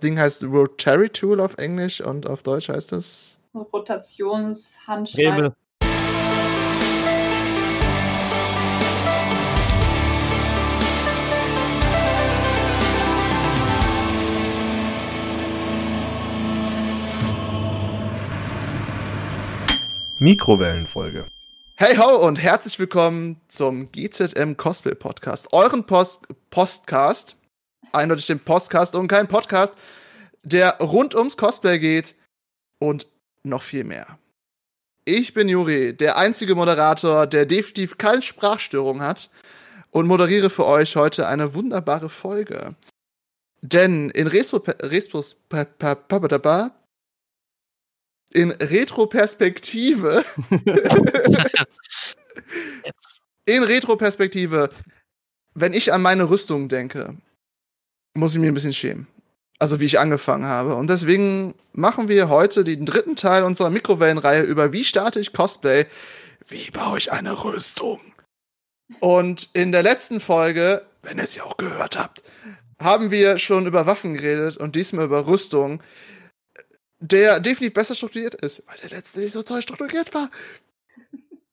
Ding heißt Rotary Tool auf Englisch und auf Deutsch heißt es Rotationshandschreiber. Mikrowellenfolge. Hey ho und herzlich willkommen zum GZM Cosplay Podcast, euren Post Postcast, eindeutig den Postcast und kein Podcast, der rund ums Cosplay geht und noch viel mehr. Ich bin Juri, der einzige Moderator, der definitiv keine Sprachstörung hat und moderiere für euch heute eine wunderbare Folge. Denn in Retro, Retros, in Retroperspektive. in Retroperspektive, wenn ich an meine Rüstung denke, muss ich mir ein bisschen schämen. Also wie ich angefangen habe. Und deswegen machen wir heute den dritten Teil unserer Mikrowellenreihe über wie starte ich Cosplay, wie baue ich eine Rüstung. Und in der letzten Folge, wenn ihr sie auch gehört habt, haben wir schon über Waffen geredet und diesmal über Rüstung der definitiv besser strukturiert ist, weil der letzte nicht so toll strukturiert war,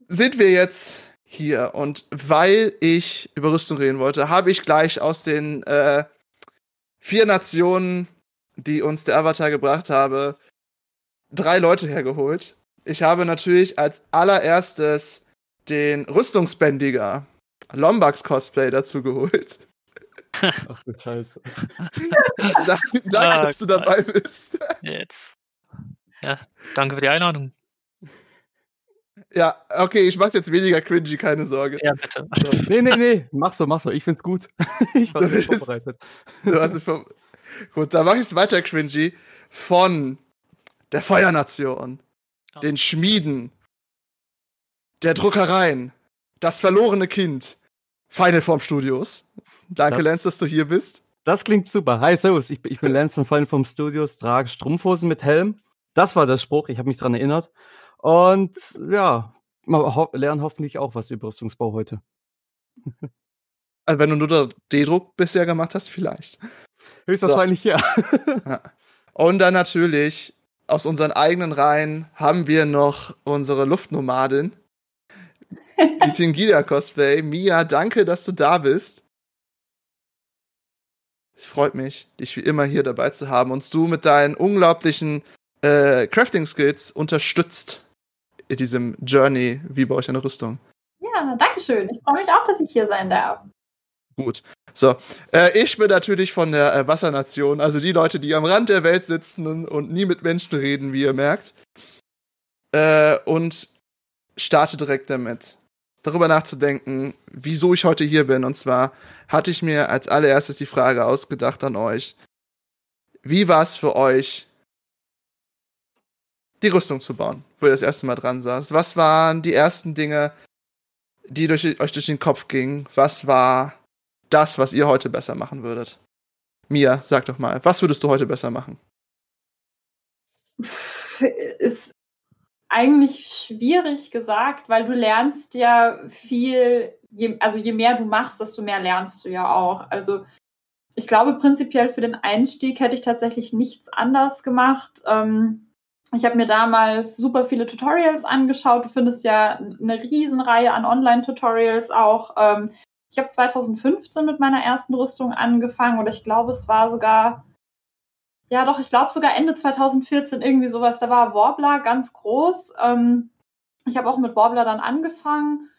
sind wir jetzt hier. Und weil ich über Rüstung reden wollte, habe ich gleich aus den äh, vier Nationen, die uns der Avatar gebracht habe, drei Leute hergeholt. Ich habe natürlich als allererstes den Rüstungsbändiger Lombax Cosplay dazu geholt. Ach du Scheiße. danke, danke ah, dass du dabei bist. Jetzt. Ja, danke für die Einladung. Ja, okay, ich mach's jetzt weniger cringy, keine Sorge. Ja, bitte. So. Nee, nee, nee, mach so, mach so. Ich find's gut. ich war nicht vorbereitet. Du hast vor gut, dann mach ich's weiter cringy. Von der Feuernation, oh. den Schmieden, der Druckereien, das verlorene Kind, Final Form Studios. Danke, das, Lance, dass du hier bist. Das klingt super. Hi, servus. Ich, ich bin Lance von Final Form Studios, trage Strumpfhosen mit Helm das war der Spruch, ich habe mich dran erinnert. Und ja, ho lernen hoffentlich auch was über Rüstungsbau heute. Also wenn du nur D-Druck bisher gemacht hast, vielleicht. Höchstwahrscheinlich so. ja. ja. Und dann natürlich aus unseren eigenen Reihen haben wir noch unsere Luftnomadin, die Tingida Cosplay. Mia, danke, dass du da bist. Es freut mich, dich wie immer hier dabei zu haben und du mit deinen unglaublichen äh, Crafting-Skills unterstützt in diesem Journey, wie baue ich eine Rüstung. Ja, danke schön. Ich freue mich auch, dass ich hier sein darf. Gut. So, äh, ich bin natürlich von der äh, Wassernation, also die Leute, die am Rand der Welt sitzen und, und nie mit Menschen reden, wie ihr merkt. Äh, und starte direkt damit, darüber nachzudenken, wieso ich heute hier bin. Und zwar hatte ich mir als allererstes die Frage ausgedacht an euch. Wie war es für euch, die Rüstung zu bauen, wo ihr das erste Mal dran saß? Was waren die ersten Dinge, die durch, euch durch den Kopf gingen? Was war das, was ihr heute besser machen würdet? Mia, sag doch mal, was würdest du heute besser machen? Ist eigentlich schwierig gesagt, weil du lernst ja viel, je, also je mehr du machst, desto mehr lernst du ja auch. Also ich glaube prinzipiell für den Einstieg hätte ich tatsächlich nichts anders gemacht. Ähm, ich habe mir damals super viele Tutorials angeschaut. Du findest ja eine Riesenreihe an Online-Tutorials auch. Ähm, ich habe 2015 mit meiner ersten Rüstung angefangen oder ich glaube, es war sogar, ja doch, ich glaube sogar Ende 2014 irgendwie sowas. Da war Warbler ganz groß. Ähm, ich habe auch mit Warbler dann angefangen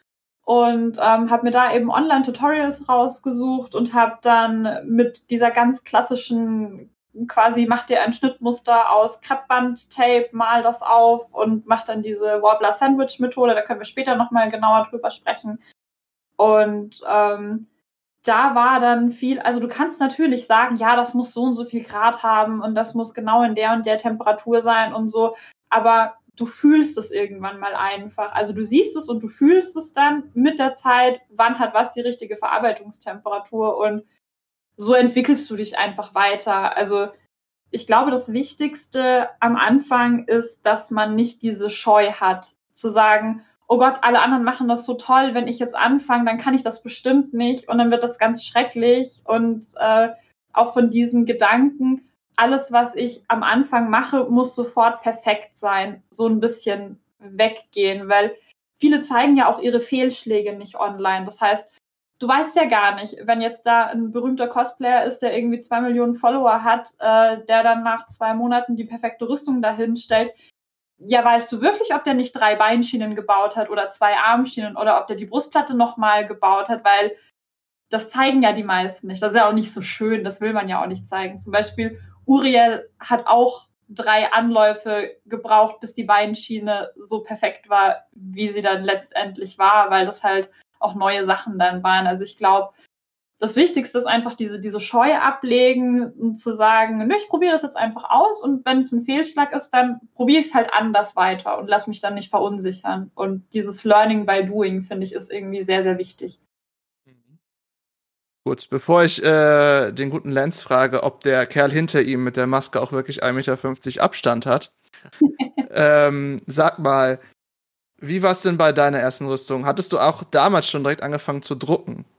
und ähm, habe mir da eben Online-Tutorials rausgesucht und habe dann mit dieser ganz klassischen quasi macht dir ein Schnittmuster aus Kreppband, Tape, mal das auf und macht dann diese Warbler Sandwich Methode. Da können wir später nochmal genauer drüber sprechen. Und ähm, da war dann viel, also du kannst natürlich sagen, ja, das muss so und so viel Grad haben und das muss genau in der und der Temperatur sein und so, aber du fühlst es irgendwann mal einfach. Also du siehst es und du fühlst es dann mit der Zeit, wann hat was die richtige Verarbeitungstemperatur und so entwickelst du dich einfach weiter. Also ich glaube, das Wichtigste am Anfang ist, dass man nicht diese Scheu hat, zu sagen, oh Gott, alle anderen machen das so toll, wenn ich jetzt anfange, dann kann ich das bestimmt nicht und dann wird das ganz schrecklich und äh, auch von diesem Gedanken, alles, was ich am Anfang mache, muss sofort perfekt sein, so ein bisschen weggehen, weil viele zeigen ja auch ihre Fehlschläge nicht online. Das heißt, du weißt ja gar nicht, wenn jetzt da ein berühmter Cosplayer ist, der irgendwie zwei Millionen Follower hat, äh, der dann nach zwei Monaten die perfekte Rüstung dahin stellt. Ja, weißt du wirklich, ob der nicht drei Beinschienen gebaut hat oder zwei Armschienen oder ob der die Brustplatte nochmal gebaut hat, weil das zeigen ja die meisten nicht. Das ist ja auch nicht so schön, das will man ja auch nicht zeigen. Zum Beispiel Uriel hat auch drei Anläufe gebraucht, bis die Beinschiene so perfekt war, wie sie dann letztendlich war, weil das halt auch neue Sachen dann waren. Also ich glaube, das Wichtigste ist einfach diese, diese Scheu ablegen und zu sagen, nö, ich probiere das jetzt einfach aus und wenn es ein Fehlschlag ist, dann probiere ich es halt anders weiter und lass mich dann nicht verunsichern. Und dieses Learning by Doing, finde ich, ist irgendwie sehr, sehr wichtig. Gut, bevor ich äh, den guten Lance frage, ob der Kerl hinter ihm mit der Maske auch wirklich 1,50 Meter Abstand hat, ähm, sag mal, wie war es denn bei deiner ersten Rüstung? Hattest du auch damals schon direkt angefangen zu drucken?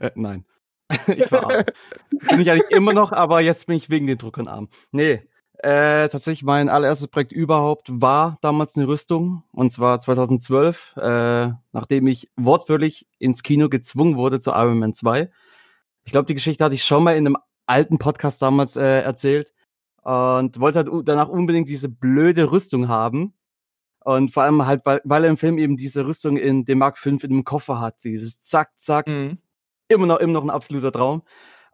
Äh, Nein. ich war arm. Bin ich eigentlich immer noch, aber jetzt bin ich wegen den Druckern arm. Nee, äh, tatsächlich mein allererstes Projekt überhaupt war damals eine Rüstung. Und zwar 2012, äh, nachdem ich wortwörtlich ins Kino gezwungen wurde zu Iron Man 2. Ich glaube, die Geschichte hatte ich schon mal in einem alten Podcast damals äh, erzählt. Und wollte halt danach unbedingt diese blöde Rüstung haben. Und vor allem halt, weil, weil er im Film eben diese Rüstung in dem Mark V in dem Koffer hat. Dieses Zack, Zack. Mhm. Immer noch, immer noch ein absoluter Traum.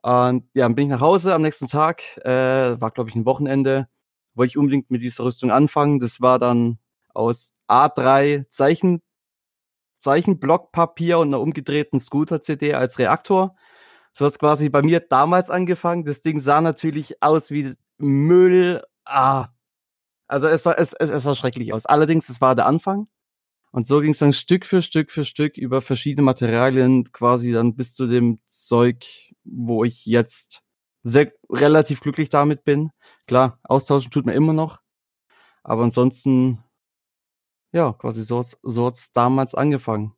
Und ja, dann bin ich nach Hause am nächsten Tag, äh, war glaube ich ein Wochenende, wollte ich unbedingt mit dieser Rüstung anfangen. Das war dann aus A3 Zeichen, Zeichenblockpapier und einer umgedrehten Scooter-CD als Reaktor. So hat es quasi bei mir damals angefangen. Das Ding sah natürlich aus wie Müll. Ah. Also es war, es, es, es sah schrecklich aus. Allerdings, es war der Anfang. Und so ging es dann Stück für Stück für Stück über verschiedene Materialien quasi dann bis zu dem Zeug, wo ich jetzt sehr relativ glücklich damit bin. Klar, austauschen tut man immer noch. Aber ansonsten, ja, quasi so, so hat's damals angefangen.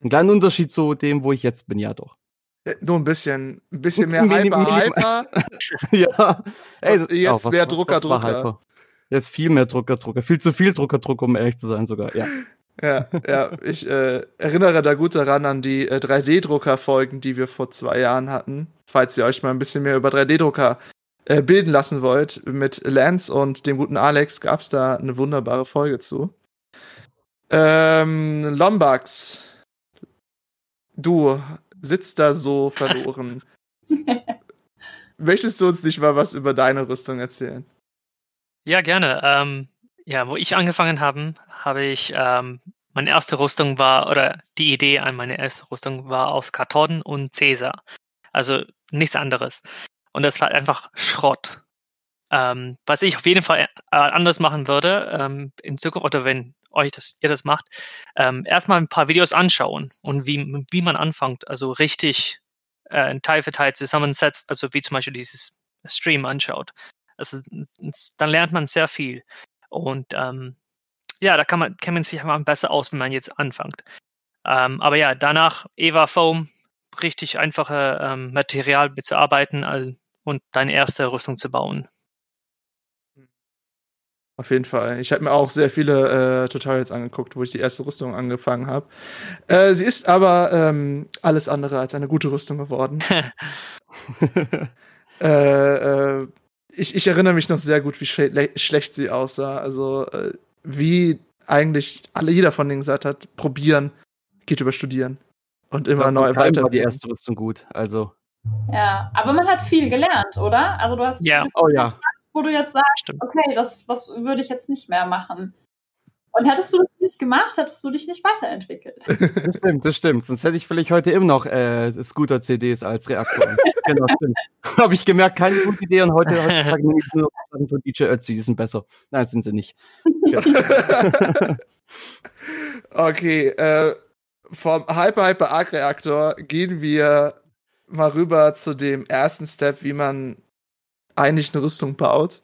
Ein kleiner Unterschied zu dem, wo ich jetzt bin, ja doch. Ja, nur ein bisschen, ein bisschen mehr Hyper, Hyper. ja. Und jetzt mehr Drucker, Drucker. Hyper? Jetzt viel mehr Drucker, Drucker. Viel zu viel Drucker, Drucker, um ehrlich zu sein sogar, ja. Ja, ja, ich äh, erinnere da gut daran an die äh, 3D-Drucker-Folgen, die wir vor zwei Jahren hatten. Falls ihr euch mal ein bisschen mehr über 3D-Drucker äh, bilden lassen wollt, mit Lance und dem guten Alex gab es da eine wunderbare Folge zu. Ähm, Lombax, du sitzt da so verloren. Möchtest du uns nicht mal was über deine Rüstung erzählen? Ja, gerne. Ähm, ja, wo ich angefangen habe, habe ich, ähm, meine erste Rüstung war, oder die Idee an meine erste Rüstung war aus Karton und Cäsar. Also nichts anderes. Und das war einfach Schrott. Ähm, was ich auf jeden Fall äh, anders machen würde, ähm, in Zukunft, oder wenn euch das, ihr das macht, ähm, erstmal ein paar Videos anschauen und wie, wie man anfängt, also richtig äh, Teil für Teil zusammensetzt, also wie zum Beispiel dieses Stream anschaut. Also, dann lernt man sehr viel. Und ähm, ja, da kann man, kennt man sich einfach besser aus, wenn man jetzt anfängt. Ähm, aber ja, danach Eva Foam, richtig einfache ähm, Material mitzuarbeiten all- und deine erste Rüstung zu bauen. Auf jeden Fall. Ich habe mir auch sehr viele äh, Tutorials angeguckt, wo ich die erste Rüstung angefangen habe. Äh, sie ist aber ähm, alles andere als eine gute Rüstung geworden. äh, äh, ich, ich erinnere mich noch sehr gut, wie schle schlecht sie aussah. Also äh, wie eigentlich alle jeder von denen gesagt hat, probieren geht über studieren und immer Ja, neu weiter. war die erste Rüstung gut. Also, Ja, aber man hat viel gelernt, oder? Also du hast, Ja. oh ja. wo du jetzt sagst, Stimmt. okay, das, das würde ich jetzt nicht mehr machen. Und hättest du das nicht gemacht, hättest du dich nicht weiterentwickelt. Das stimmt, das stimmt. Sonst hätte ich vielleicht heute immer noch äh, Scooter-CDs als Reaktor. genau, stimmt. Habe ich gemerkt, keine gute Idee und heute, heutzutage nehme ich nur Sachen von DJ Ötzi, die sind besser. Nein, sind sie nicht. Ja. Okay, äh, vom Hyper Hyper Arc Reaktor gehen wir mal rüber zu dem ersten Step, wie man eigentlich eine Rüstung baut.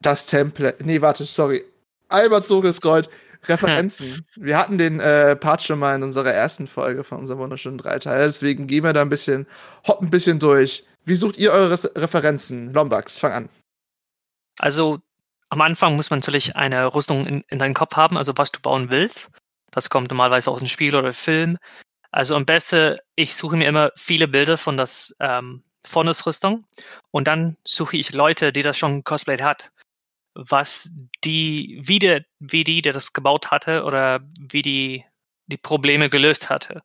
Das Template. Nee, warte, sorry. Einmal zurückgescrollt. Referenzen. wir hatten den äh, Part schon mal in unserer ersten Folge von unserem wunderschönen Dreiteil, deswegen gehen wir da ein bisschen, hoppen ein bisschen durch. Wie sucht ihr eure Referenzen? Lombax, fang an. Also am Anfang muss man natürlich eine Rüstung in, in deinem Kopf haben, also was du bauen willst. Das kommt normalerweise aus dem Spiel oder Film. Also am besten, ich suche mir immer viele Bilder von das ähm, Rüstung und dann suche ich Leute, die das schon cosplayed hat, was die, wie der, wie die, der das gebaut hatte oder wie die die Probleme gelöst hatte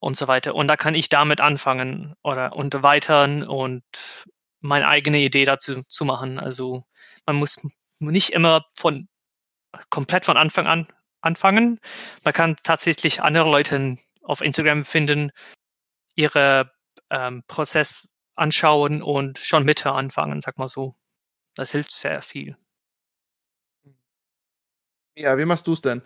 und so weiter. Und da kann ich damit anfangen oder und erweitern und meine eigene Idee dazu zu machen. Also man muss nicht immer von komplett von Anfang an anfangen. Man kann tatsächlich andere Leute auf Instagram finden, ihre ähm, Prozess anschauen und schon Mitte anfangen, sag mal so. Das hilft sehr viel. Ja, wie machst du es denn?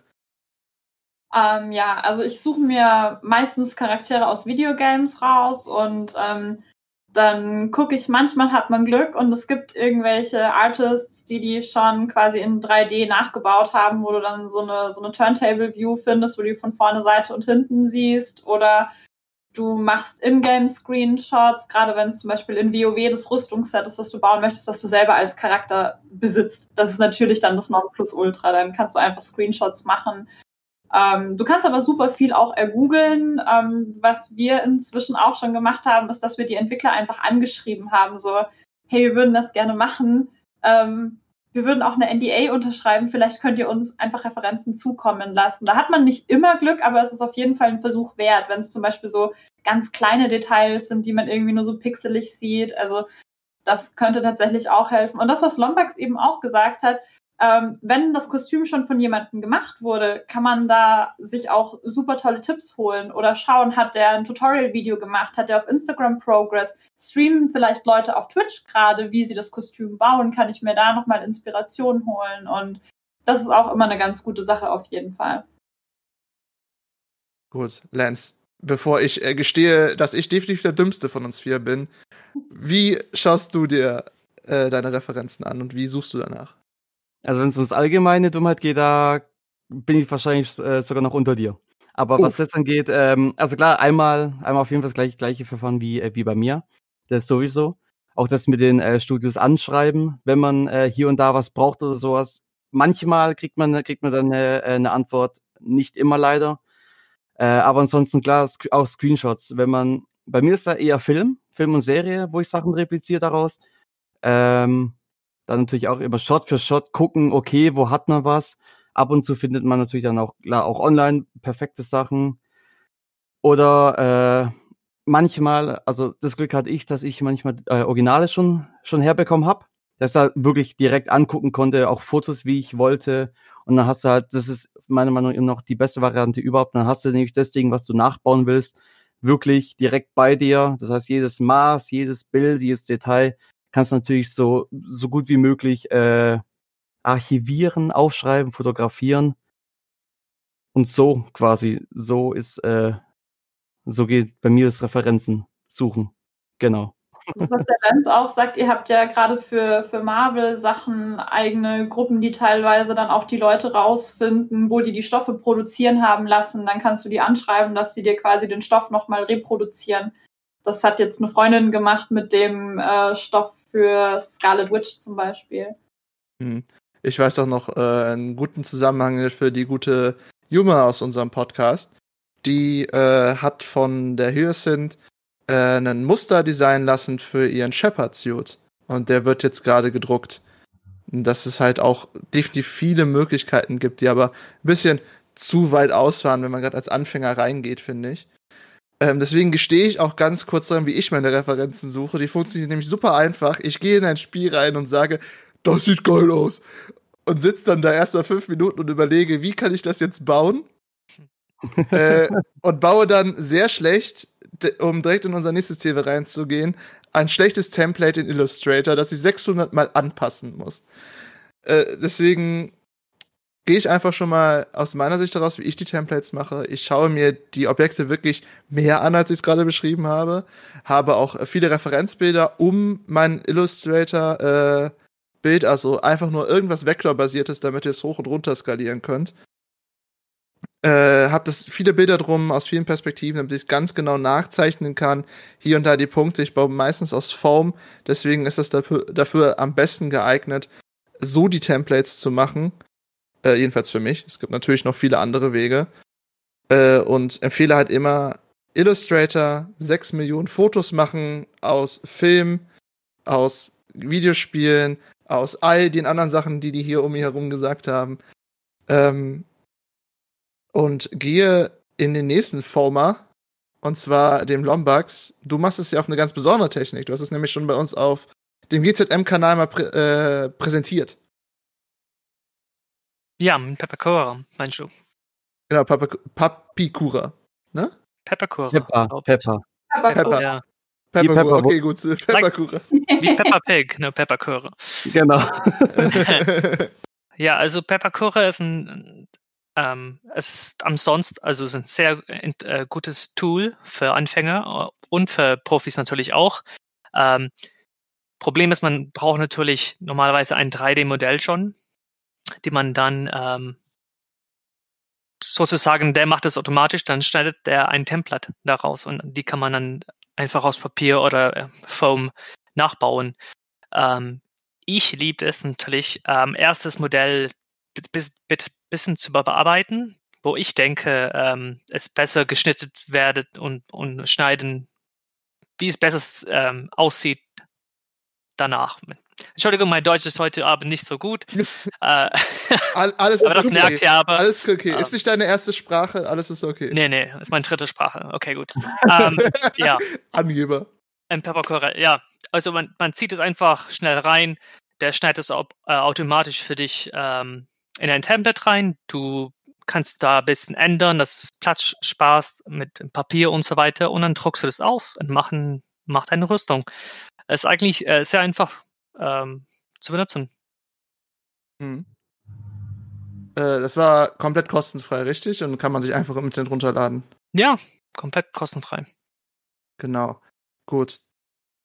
Ähm, ja, also ich suche mir meistens Charaktere aus Videogames raus und ähm, dann gucke ich, manchmal hat man Glück und es gibt irgendwelche Artists, die die schon quasi in 3D nachgebaut haben, wo du dann so eine, so eine Turntable-View findest, wo du von vorne, Seite und hinten siehst oder du machst Ingame-Screenshots, gerade wenn es zum Beispiel in WoW das Rüstungsset ist, das du bauen möchtest, das du selber als Charakter besitzt. Das ist natürlich dann das Nonplusultra. Dann kannst du einfach Screenshots machen ähm, du kannst aber super viel auch ergoogeln. Ähm, was wir inzwischen auch schon gemacht haben, ist, dass wir die Entwickler einfach angeschrieben haben, so, hey, wir würden das gerne machen. Ähm, wir würden auch eine NDA unterschreiben, vielleicht könnt ihr uns einfach Referenzen zukommen lassen. Da hat man nicht immer Glück, aber es ist auf jeden Fall ein Versuch wert, wenn es zum Beispiel so ganz kleine Details sind, die man irgendwie nur so pixelig sieht. Also das könnte tatsächlich auch helfen. Und das, was Lombax eben auch gesagt hat, ähm, wenn das Kostüm schon von jemandem gemacht wurde, kann man da sich auch super tolle Tipps holen oder schauen, hat der ein Tutorial-Video gemacht, hat der auf Instagram Progress, streamen vielleicht Leute auf Twitch gerade, wie sie das Kostüm bauen, kann ich mir da nochmal Inspiration holen und das ist auch immer eine ganz gute Sache auf jeden Fall. Gut, Lance, bevor ich äh, gestehe, dass ich definitiv der Dümmste von uns vier bin, wie schaust du dir äh, deine Referenzen an und wie suchst du danach? Also wenn es ums allgemeine Dummheit geht, da bin ich wahrscheinlich äh, sogar noch unter dir. Aber Uff. was das angeht, ähm, also klar, einmal, einmal auf jeden Fall das gleiche, gleiche Verfahren wie, äh, wie bei mir. Das sowieso. Auch das mit den äh, Studios anschreiben, wenn man äh, hier und da was braucht oder sowas. Manchmal kriegt man, kriegt man dann äh, eine Antwort, nicht immer leider. Äh, aber ansonsten klar, auch Screenshots. Wenn man, bei mir ist da eher Film, Film und Serie, wo ich Sachen repliziere daraus. Ähm, dann natürlich auch immer Shot für Shot gucken, okay, wo hat man was? Ab und zu findet man natürlich dann auch, klar, auch online perfekte Sachen. Oder äh, manchmal, also das Glück hatte ich, dass ich manchmal äh, Originale schon, schon herbekommen habe. Dass er wirklich direkt angucken konnte, auch Fotos, wie ich wollte. Und dann hast du halt, das ist meiner Meinung nach noch die beste Variante überhaupt. Dann hast du nämlich das Ding, was du nachbauen willst, wirklich direkt bei dir. Das heißt, jedes Maß, jedes Bild, jedes Detail kannst natürlich so, so gut wie möglich äh, archivieren, aufschreiben, fotografieren. Und so quasi, so ist, äh, so geht bei mir das Referenzen suchen. Genau. Das, was der Lenz auch sagt, ihr habt ja gerade für, für Marvel-Sachen eigene Gruppen, die teilweise dann auch die Leute rausfinden, wo die die Stoffe produzieren haben lassen. Dann kannst du die anschreiben, dass sie dir quasi den Stoff nochmal reproduzieren. Das hat jetzt eine Freundin gemacht mit dem äh, Stoff für Scarlet Witch zum Beispiel. Hm. Ich weiß auch noch äh, einen guten Zusammenhang für die gute Juma aus unserem Podcast. Die äh, hat von der Hyacinth äh, einen Muster designen lassen für ihren Shepard-Suit. Und der wird jetzt gerade gedruckt. Dass es halt auch definitiv viele Möglichkeiten gibt, die aber ein bisschen zu weit ausfahren, wenn man gerade als Anfänger reingeht, finde ich. Ähm, deswegen gestehe ich auch ganz kurz daran, wie ich meine Referenzen suche. Die funktionieren nämlich super einfach. Ich gehe in ein Spiel rein und sage, das sieht geil aus. Und sitze dann da erst mal fünf Minuten und überlege, wie kann ich das jetzt bauen? äh, und baue dann sehr schlecht, um direkt in unser nächstes Thema reinzugehen, ein schlechtes Template in Illustrator, das ich 600 Mal anpassen muss. Äh, deswegen gehe ich einfach schon mal aus meiner Sicht daraus, wie ich die Templates mache. Ich schaue mir die Objekte wirklich mehr an, als ich es gerade beschrieben habe. Habe auch viele Referenzbilder um mein Illustrator äh, Bild, also einfach nur irgendwas Vektorbasiertes, damit ihr es hoch und runter skalieren könnt. Äh, hab das viele Bilder drum aus vielen Perspektiven, damit ich es ganz genau nachzeichnen kann. Hier und da die Punkte. Ich baue meistens aus Foam, deswegen ist das dafür, dafür am besten geeignet, so die Templates zu machen. Äh, jedenfalls für mich. Es gibt natürlich noch viele andere Wege. Äh, und empfehle halt immer Illustrator, 6 Millionen Fotos machen aus Film, aus Videospielen, aus all den anderen Sachen, die die hier um mich herum gesagt haben. Ähm, und gehe in den nächsten Former, und zwar dem Lombax. Du machst es ja auf eine ganz besondere Technik. Du hast es nämlich schon bei uns auf dem GZM-Kanal mal prä äh, präsentiert. Ja, mit Peppercora, meinst du? Genau, Papikura, ne? Peppercora. Pepper. Pepper. Pepper. guck, Ja, Pepperkura, Pepper- okay, gut. Pepperkura. wie Peppa Pig, ne, Peppercora. Genau. Ja, also Peppercora ist ein, ähm, es ist ansonsten, also ist ein sehr äh, gutes Tool für Anfänger und für Profis natürlich auch. Ähm, Problem ist, man braucht natürlich normalerweise ein 3D-Modell schon, die man dann ähm, sozusagen, der macht es automatisch, dann schneidet der ein Template daraus und die kann man dann einfach aus Papier oder äh, Foam nachbauen. Ähm, ich liebe es natürlich, ähm, erstes Modell bis, bis, bisschen zu bearbeiten, wo ich denke, ähm, es besser geschnitten werde und, und schneiden, wie es besser ähm, aussieht danach. Entschuldigung, mein Deutsch ist heute Abend nicht so gut. äh, All, alles aber ist das okay. merkt ihr aber. Alles ist okay. Ähm, Ist nicht deine erste Sprache, alles ist okay. Nee, nee, ist meine dritte Sprache. Okay, gut. ähm, ja, Angeber. ein Peppercorre, ja. Also man, man zieht es einfach schnell rein, der schneidet es au äh, automatisch für dich ähm, in ein Template rein. Du kannst da ein bisschen ändern, dass es Platz sparst mit dem Papier und so weiter und dann druckst du das aus und machen, macht eine Rüstung. Es ist eigentlich äh, sehr einfach ähm, zu benutzen. Hm. Äh, das war komplett kostenfrei, richtig? Und kann man sich einfach im Internet runterladen. Ja, komplett kostenfrei. Genau. Gut.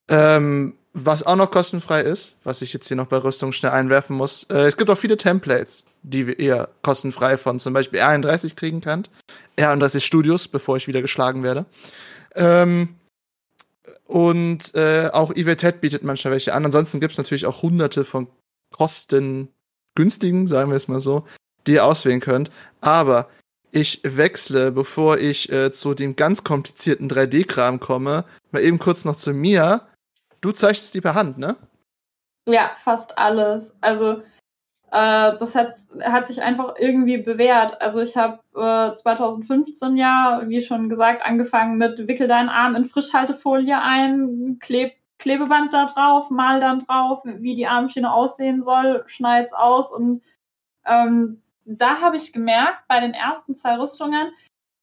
Ähm, was auch noch kostenfrei ist, was ich jetzt hier noch bei Rüstung schnell einwerfen muss, äh, es gibt auch viele Templates, die eher kostenfrei von zum Beispiel R31 kriegen könnt. R31 Studios, bevor ich wieder geschlagen werde. Ähm, und äh, auch EVTED bietet manchmal welche an. Ansonsten gibt es natürlich auch hunderte von kostengünstigen, sagen wir es mal so, die ihr auswählen könnt. Aber ich wechsle, bevor ich äh, zu dem ganz komplizierten 3D-Kram komme, mal eben kurz noch zu mir. Du zeichnest die per Hand, ne? Ja, fast alles. Also äh, das hat, hat sich einfach irgendwie bewährt. Also ich habe äh, 2015 ja, wie schon gesagt, angefangen mit wickel deinen Arm in Frischhaltefolie ein, kleb Klebeband da drauf, mal dann drauf, wie die Armschiene aussehen soll, schneid's aus und ähm, da habe ich gemerkt, bei den ersten zwei Rüstungen,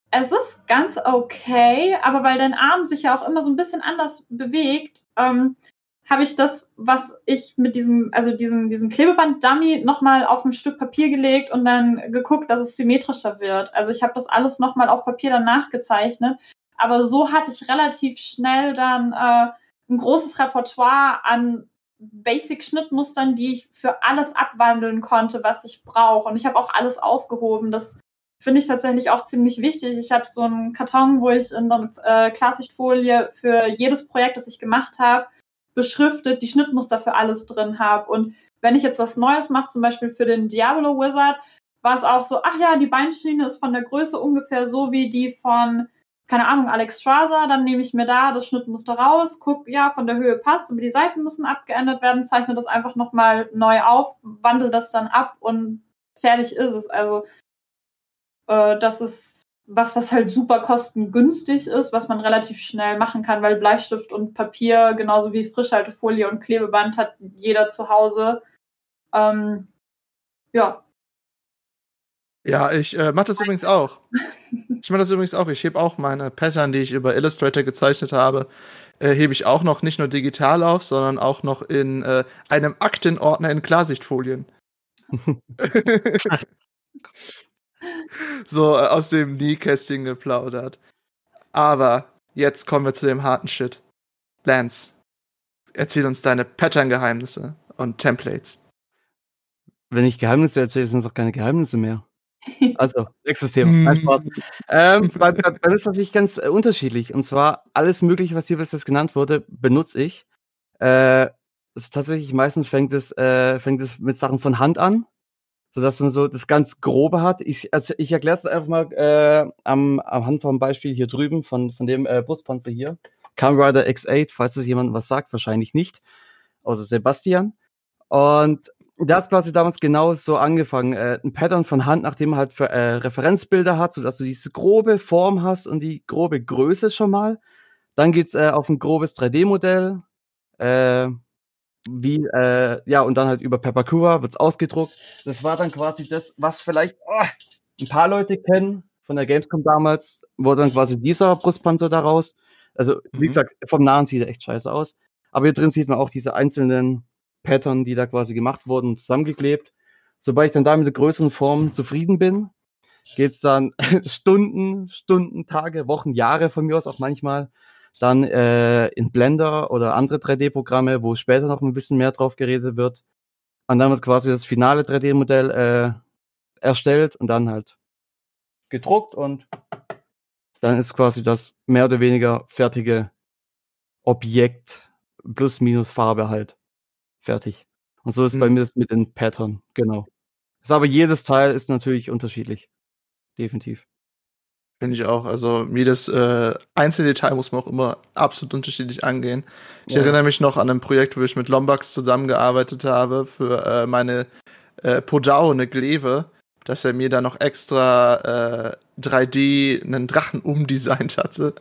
es ist ganz okay, aber weil dein Arm sich ja auch immer so ein bisschen anders bewegt, ähm, habe ich das, was ich mit diesem, also diesen, diesen Klebeband-Dummy nochmal auf ein Stück Papier gelegt und dann geguckt, dass es symmetrischer wird. Also ich habe das alles nochmal auf Papier dann nachgezeichnet. Aber so hatte ich relativ schnell dann äh, ein großes Repertoire an Basic-Schnittmustern, die ich für alles abwandeln konnte, was ich brauche. Und ich habe auch alles aufgehoben. Das finde ich tatsächlich auch ziemlich wichtig. Ich habe so einen Karton, wo ich in äh, Klarsichtfolie für jedes Projekt, das ich gemacht habe, beschriftet die Schnittmuster für alles drin habe. Und wenn ich jetzt was Neues mache, zum Beispiel für den Diablo Wizard, war es auch so, ach ja, die Beinschiene ist von der Größe ungefähr so wie die von, keine Ahnung, Alex Strasser, dann nehme ich mir da das Schnittmuster raus, guck, ja, von der Höhe passt, aber die Seiten müssen abgeändert werden, zeichne das einfach nochmal neu auf, wandle das dann ab und fertig ist es. Also äh, das ist was, was halt super kostengünstig ist, was man relativ schnell machen kann, weil Bleistift und Papier, genauso wie Frischhaltefolie und Klebeband, hat jeder zu Hause. Ähm, ja. Ja, ich äh, mache das übrigens auch. Ich mache das übrigens auch. Ich hebe auch meine Pattern, die ich über Illustrator gezeichnet habe, äh, hebe ich auch noch nicht nur digital auf, sondern auch noch in äh, einem Aktenordner in Klarsichtfolien. so äh, aus dem Nähkästchen geplaudert. Aber jetzt kommen wir zu dem harten Shit. Lance, erzähl uns deine Pattern-Geheimnisse und Templates. Wenn ich Geheimnisse erzähle, sind es auch keine Geheimnisse mehr. Also, nächstes Thema. Nein, Hm. Spaß. Ähm, bei, bei, bei mir ist das tatsächlich ganz äh, unterschiedlich. Und zwar alles Mögliche, was hier bis jetzt genannt wurde, benutze ich. Äh, es ist tatsächlich meistens fängt es, äh, fängt es mit Sachen von Hand an, sodass man so das ganz Grobe hat. Ich, also ich erkläre es einfach mal äh, am, am Hand vom Beispiel hier drüben von, von dem äh, Brustpanzer hier. Kamen Rider X8, falls es jemandem was sagt, wahrscheinlich nicht. Außer Sebastian. Und da ist quasi damals genau so angefangen. Äh, ein Pattern von Hand, nachdem man halt für, äh, Referenzbilder hat, sodass du diese grobe Form hast und die grobe Größe schon mal. Dann geht's äh, auf ein grobes 3D-Modell. Äh, wie, äh, ja, und dann halt über Pepakura wird's ausgedruckt. Das war dann quasi das, was vielleicht oh, ein paar Leute kennen von der Gamescom damals, wurde dann quasi dieser Brustpanzer daraus. Also, wie Mhm. gesagt, vom Nahen sieht er echt scheiße aus. Aber hier drin sieht man auch diese einzelnen Pattern, die da quasi gemacht wurden, zusammengeklebt. Sobald ich dann da mit der größeren Form zufrieden bin, geht's dann Stunden, Stunden, Tage, Wochen, Jahre von mir aus auch manchmal dann äh, in Blender oder andere 3D-Programme, wo später noch ein bisschen mehr drauf geredet wird. Und dann wird quasi das finale 3D-Modell äh, erstellt und dann halt gedruckt und dann ist quasi das mehr oder weniger fertige Objekt plus minus Farbe halt fertig. Und so ist bei Mhm. mir das mit den Pattern, genau. Ist aber jedes Teil ist natürlich unterschiedlich. Definitiv. Finde ich auch. Also jedes äh, einzelne Detail muss man auch immer absolut unterschiedlich angehen. Ich Ja. erinnere mich noch an ein Projekt, wo ich mit Lombax zusammengearbeitet habe für äh, meine äh, Podao, eine Gleve, dass er mir da noch extra äh, 3D einen Drachen umdesignt hatte.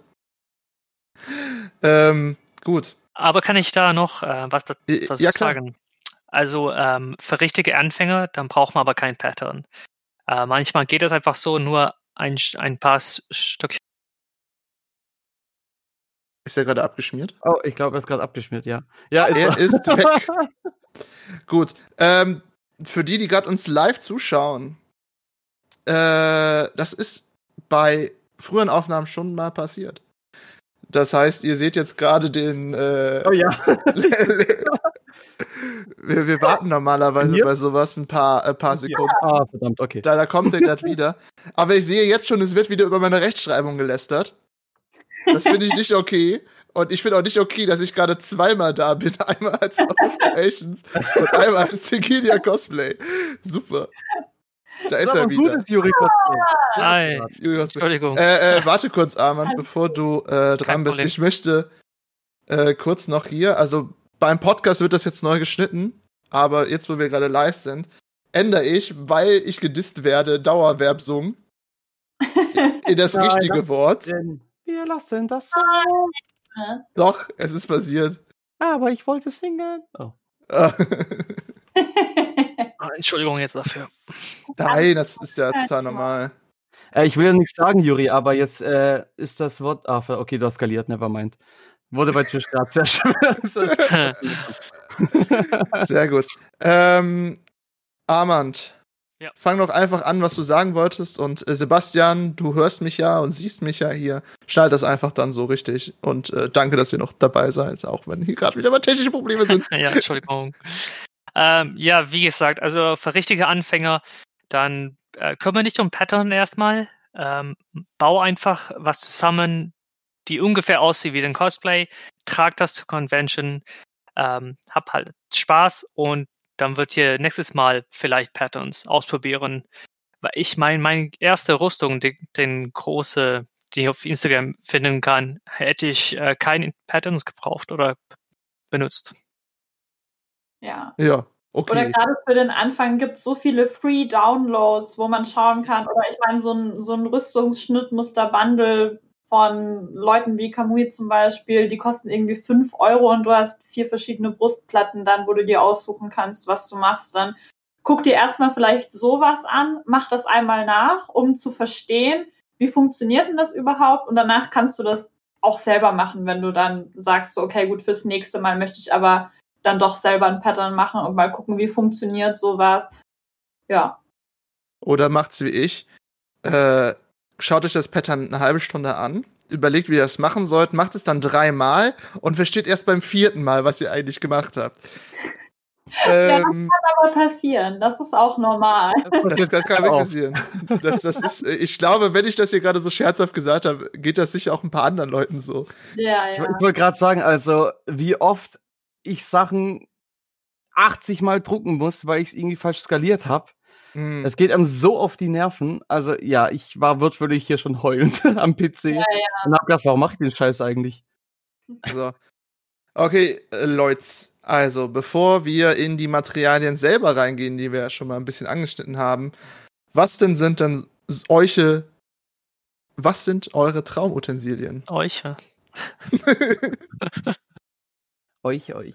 ähm, gut. Aber kann ich da noch äh, was dazu Ja, sagen? Also ähm, für richtige Anfänger, dann braucht man aber kein Pattern. Äh, manchmal geht es einfach so, nur ein, ein paar S- Stückchen. Ist er gerade abgeschmiert? Oh, ich glaube, er ist gerade abgeschmiert, ja. Ja, ist Er er. ist weg. Gut. Ähm, für die, die gerade uns live zuschauen, äh, das ist bei früheren Aufnahmen schon mal passiert. Das heißt, ihr seht jetzt gerade den. Äh, Oh ja. wir, wir warten normalerweise bei sowas ein paar, ein paar Sekunden. Ah, verdammt, okay. Da, da kommt er gerade wieder. Aber ich sehe jetzt schon, es wird wieder über meine Rechtschreibung gelästert. Das finde ich nicht okay. Und ich finde auch nicht okay, dass ich gerade zweimal da bin. Einmal als Operations und einmal als Tequilia Cosplay. Super. Da ist Das er ein wieder. gutes Yuri Cosplay. Hi. Juri. Entschuldigung. Äh, äh, warte kurz, Armand, bevor du äh, dran Kein bist. Problem. Ich möchte äh, kurz noch hier, also beim Podcast wird das jetzt neu geschnitten, aber jetzt, wo wir gerade live sind, ändere ich, weil ich gedisst werde, Dauerwerbsung in das Nein, richtige das- Wort. Denn wir lassen das so. Doch, es ist passiert. Aber ich wollte singen. Oh. Ah, Entschuldigung jetzt dafür. Nein, das ist ja total normal. Äh, ich will ja nichts sagen, Juri, aber jetzt äh, ist das Wort. Ah, okay, du hast skaliert, nevermind. Wurde bei Tisch gerade sehr schwer. Sehr gut. Ähm, Armand, Ja. fang doch einfach an, was du sagen wolltest. Und äh, Sebastian, du hörst mich ja und siehst mich ja hier. Schneid das einfach dann so richtig. Und äh, danke, dass ihr noch dabei seid, auch wenn hier gerade wieder mal technische Probleme sind. ja, Entschuldigung. Ähm, ja, wie gesagt, also für richtige Anfänger, dann äh, kümmere dich um Pattern erstmal. Ähm, bau einfach was zusammen, die ungefähr aussieht wie den Cosplay. Trag das zur Convention. Ähm, hab halt Spaß und dann wird ihr nächstes Mal vielleicht Patterns ausprobieren. Weil ich meine, meine erste Rüstung, die, den große, die ich auf Instagram finden kann, hätte ich äh, keine Patterns gebraucht oder benutzt. Ja. Ja, Oder okay. gerade für den Anfang gibt es so viele Free Downloads, wo man schauen kann. Oder ich meine, so ein, so ein Rüstungsschnittmuster-Bundle von Leuten wie Kamui zum Beispiel, die kosten irgendwie 5 Euro und du hast vier verschiedene Brustplatten dann, wo du dir aussuchen kannst, was du machst. Dann guck dir erstmal vielleicht sowas an, mach das einmal nach, um zu verstehen, wie funktioniert denn das überhaupt? Und danach kannst du das auch selber machen, wenn du dann sagst, so, okay, gut, fürs nächste Mal möchte ich aber dann doch selber ein Pattern machen und mal gucken, wie funktioniert sowas. Ja. Oder macht's wie ich. Äh, schaut euch das Pattern eine halbe Stunde an, überlegt, wie ihr das machen sollt, macht es dann dreimal und versteht erst beim vierten Mal, was ihr eigentlich gemacht habt. Ähm, Aber passieren, das ist auch normal. das, das kann wirklich passieren. Das, das ist, ich glaube, wenn ich das hier gerade so scherzhaft gesagt habe, geht das sicher auch ein paar anderen Leuten so. Ja, Ich, ja. ich wollte gerade sagen, also wie oft ich Sachen 80 Mal drucken muss, weil ich es irgendwie falsch skaliert habe. Hm. Es geht einem so auf die Nerven. Also ja, ich war wortwörtlich hier schon heulend am PC Ja, und hab gedacht, warum mache ich den Scheiß eigentlich? So. Okay, äh, Leute, also bevor wir in die Materialien selber reingehen, die wir ja schon mal ein bisschen angeschnitten haben, was denn sind denn euche, was sind eure Traumutensilien? Euch. Euch, euch.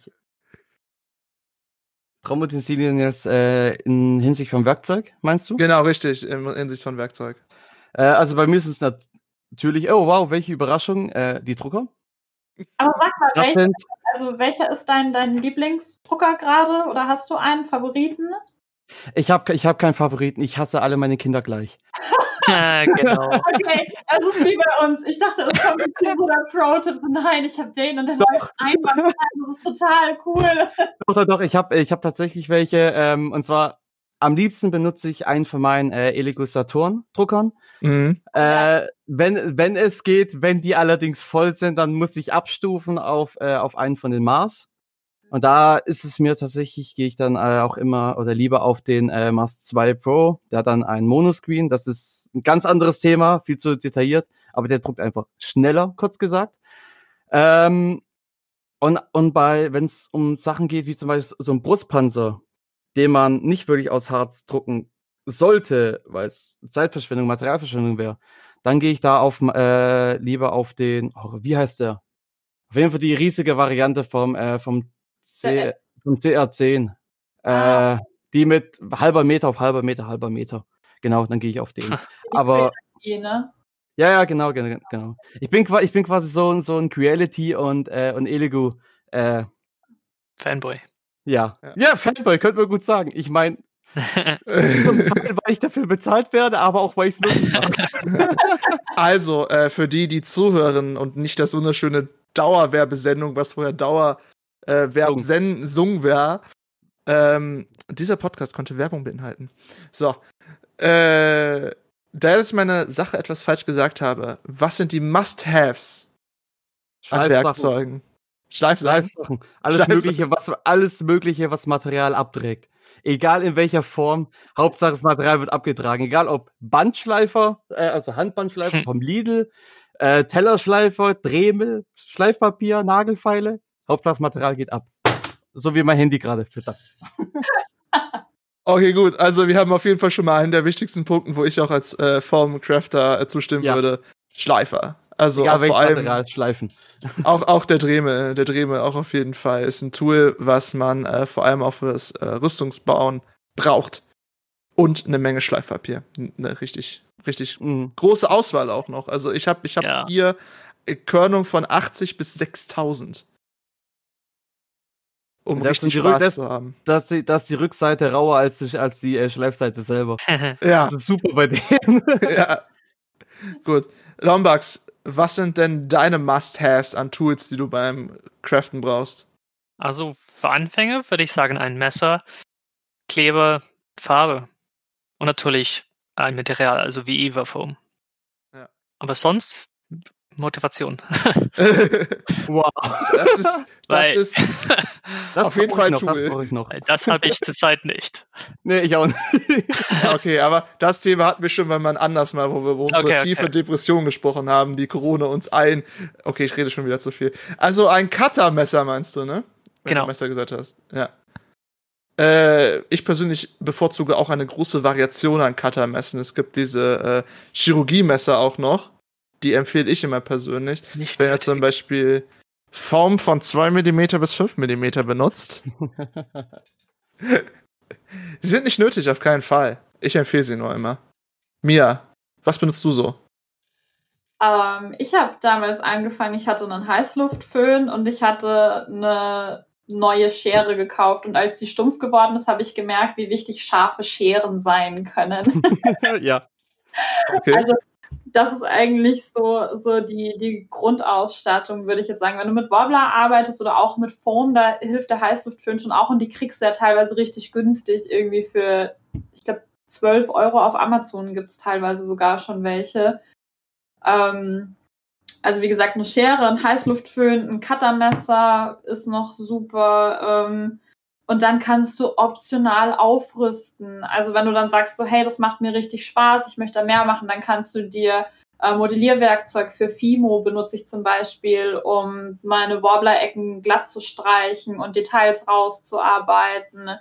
Traumutensilien jetzt äh, in Hinsicht vom Werkzeug, meinst du? genau, richtig, in Hinsicht von Werkzeug. Äh, also bei mir ist es nat natürlich, oh wow, welche Überraschung, äh, die Drucker. Aber sag mal, welcher, also welcher ist dein, dein Lieblingsdrucker gerade? Oder hast du einen Favoriten? ich habe ich hab keinen Favoriten, ich hasse alle meine Kinder gleich. Genau. Okay, das ist wie bei uns. Ich dachte, es kommt ein oder Pro-Tipps. Nein, ich habe den und der läuft einwandfrei. Das ist total cool. Doch, doch, doch, ich habe ich hab tatsächlich welche, ähm, und zwar am liebsten benutze ich einen von meinen äh, Elegos Saturn-Druckern. Mhm. Äh, wenn, wenn es geht, wenn die allerdings voll sind, dann muss ich abstufen auf, äh, auf einen von den Mars. Und da ist es mir tatsächlich, gehe ich dann äh, auch immer oder lieber auf den äh, Mars 2 Pro, der hat dann ein Monoscreen. Das ist ein ganz anderes Thema, viel zu detailliert, aber der druckt einfach schneller, kurz gesagt. Ähm, und, und bei, wenn es um Sachen geht, wie zum Beispiel so ein Brustpanzer, den man nicht wirklich aus Harz drucken sollte, weil es Zeitverschwendung, Materialverschwendung wäre, dann gehe ich da auf äh, lieber auf den, oh, wie heißt der? Auf jeden Fall die riesige Variante vom äh, vom, C, Der- vom CR10. Ah. Äh, die mit halber Meter auf halber Meter, halber Meter. Genau, dann gehe ich auf den. Aber ne? ja, ja, genau, genau, genau. Ich bin, ich bin quasi so, ein- so ein Creality und, äh, und Elegu, äh, Fanboy. ja. Ja. ja. Fanboy, könnte man gut sagen. Ich meine, zum Teil, weil ich dafür bezahlt werde, aber auch, weil ich es wirklich mache. Also, äh, für die, die zuhören und nicht das wunderschöne Dauerwerbesendung, was vorher Dauer äh, Verb sen- sung war, ähm, dieser Podcast konnte Werbung beinhalten. So. Äh, da ich meine Sache etwas falsch gesagt habe, was sind die Must-Haves an. Werkzeugen? Schleifsachen. Schleifsachen. Alles Schleifsachen. Mögliche, was, alles Mögliche, was Material abträgt. Egal in welcher Form, Hauptsache das Material wird abgetragen. Egal ob Bandschleifer, äh, also Handbandschleifer Hm. vom Lidl, äh, Tellerschleifer, Dremel, Schleifpapier, Nagelfeile. Hauptsache das Material geht ab. So wie mein Handy gerade. Bitte. Okay, gut. Also, wir haben auf jeden Fall schon mal einen der wichtigsten Punkte, wo ich auch als äh, Formcrafter äh, zustimmen Ja. würde. Schleifer. Also Egal auch welches vor allem Material schleifen. Auch, auch der Dremel, der Dremel auch auf jeden Fall ist ein Tool, was man äh, vor allem auch fürs äh, Rüstungsbauen braucht. Und eine Menge Schleifpapier. Eine richtig, richtig Mhm. große Auswahl auch noch. Also ich habe ich hab Ja. hier äh, Körnung von 80 bis 6000. Um Das sind richtig Rück- Spaß das- zu haben. Dass die, dass die Rückseite rauer als die, als die äh, Schleifseite selber. Ja, Das ist super bei denen. ja. Gut. Lombax, was sind denn deine Must-Haves an Tools, die du beim Craften brauchst? Also für Anfänger würde ich sagen ein Messer, Kleber, Farbe und natürlich ein Material, also wie Eva-Foam. Ja. Aber sonst Motivation. wow. Das ist, das Weil- ist Das Auf jeden Fall noch, Tool. Das Das habe ich zurzeit nicht. Nee, ich auch nicht. Ja, okay, aber das Thema hatten wir schon mal wann anders mal, wo wir über unsere Okay, okay. tiefe Depression gesprochen haben, die Corona uns ein. Okay, ich rede schon wieder zu viel. Also ein Cuttermesser meinst du, ne? Wenn Genau. du Messer gesagt hast. Ja. Äh, ich persönlich bevorzuge auch eine große Variation an Cuttermessen. Es gibt diese äh, Chirurgiemesser auch noch. Die empfehle ich immer persönlich. Nicht Wenn ihr zum Beispiel Form von 2 mm bis 5 mm benutzt. sie sind nicht nötig, auf keinen Fall. Ich empfehle sie nur immer. Mia, was benutzt du so? Ähm, ich habe damals angefangen, ich hatte einen Heißluftföhn und ich hatte eine neue Schere gekauft. Und als die stumpf geworden ist, habe ich gemerkt, wie wichtig scharfe Scheren sein können. ja. Okay. Also das ist eigentlich so, so die, die Grundausstattung, würde ich jetzt sagen. Wenn du mit Wobbler arbeitest oder auch mit Foam, da hilft der Heißluftföhn schon auch und die kriegst du ja teilweise richtig günstig, irgendwie für, ich glaube, 12 Euro auf Amazon gibt es teilweise sogar schon welche. Ähm, also wie gesagt, eine Schere, ein Heißluftföhn, ein Cuttermesser ist noch super. Ähm, und dann kannst du optional aufrüsten. Also wenn du dann sagst, so, hey, das macht mir richtig Spaß, ich möchte mehr machen, dann kannst du dir äh, Modellierwerkzeug für Fimo benutze ich zum Beispiel, um meine Warbler-Ecken glatt zu streichen und Details rauszuarbeiten.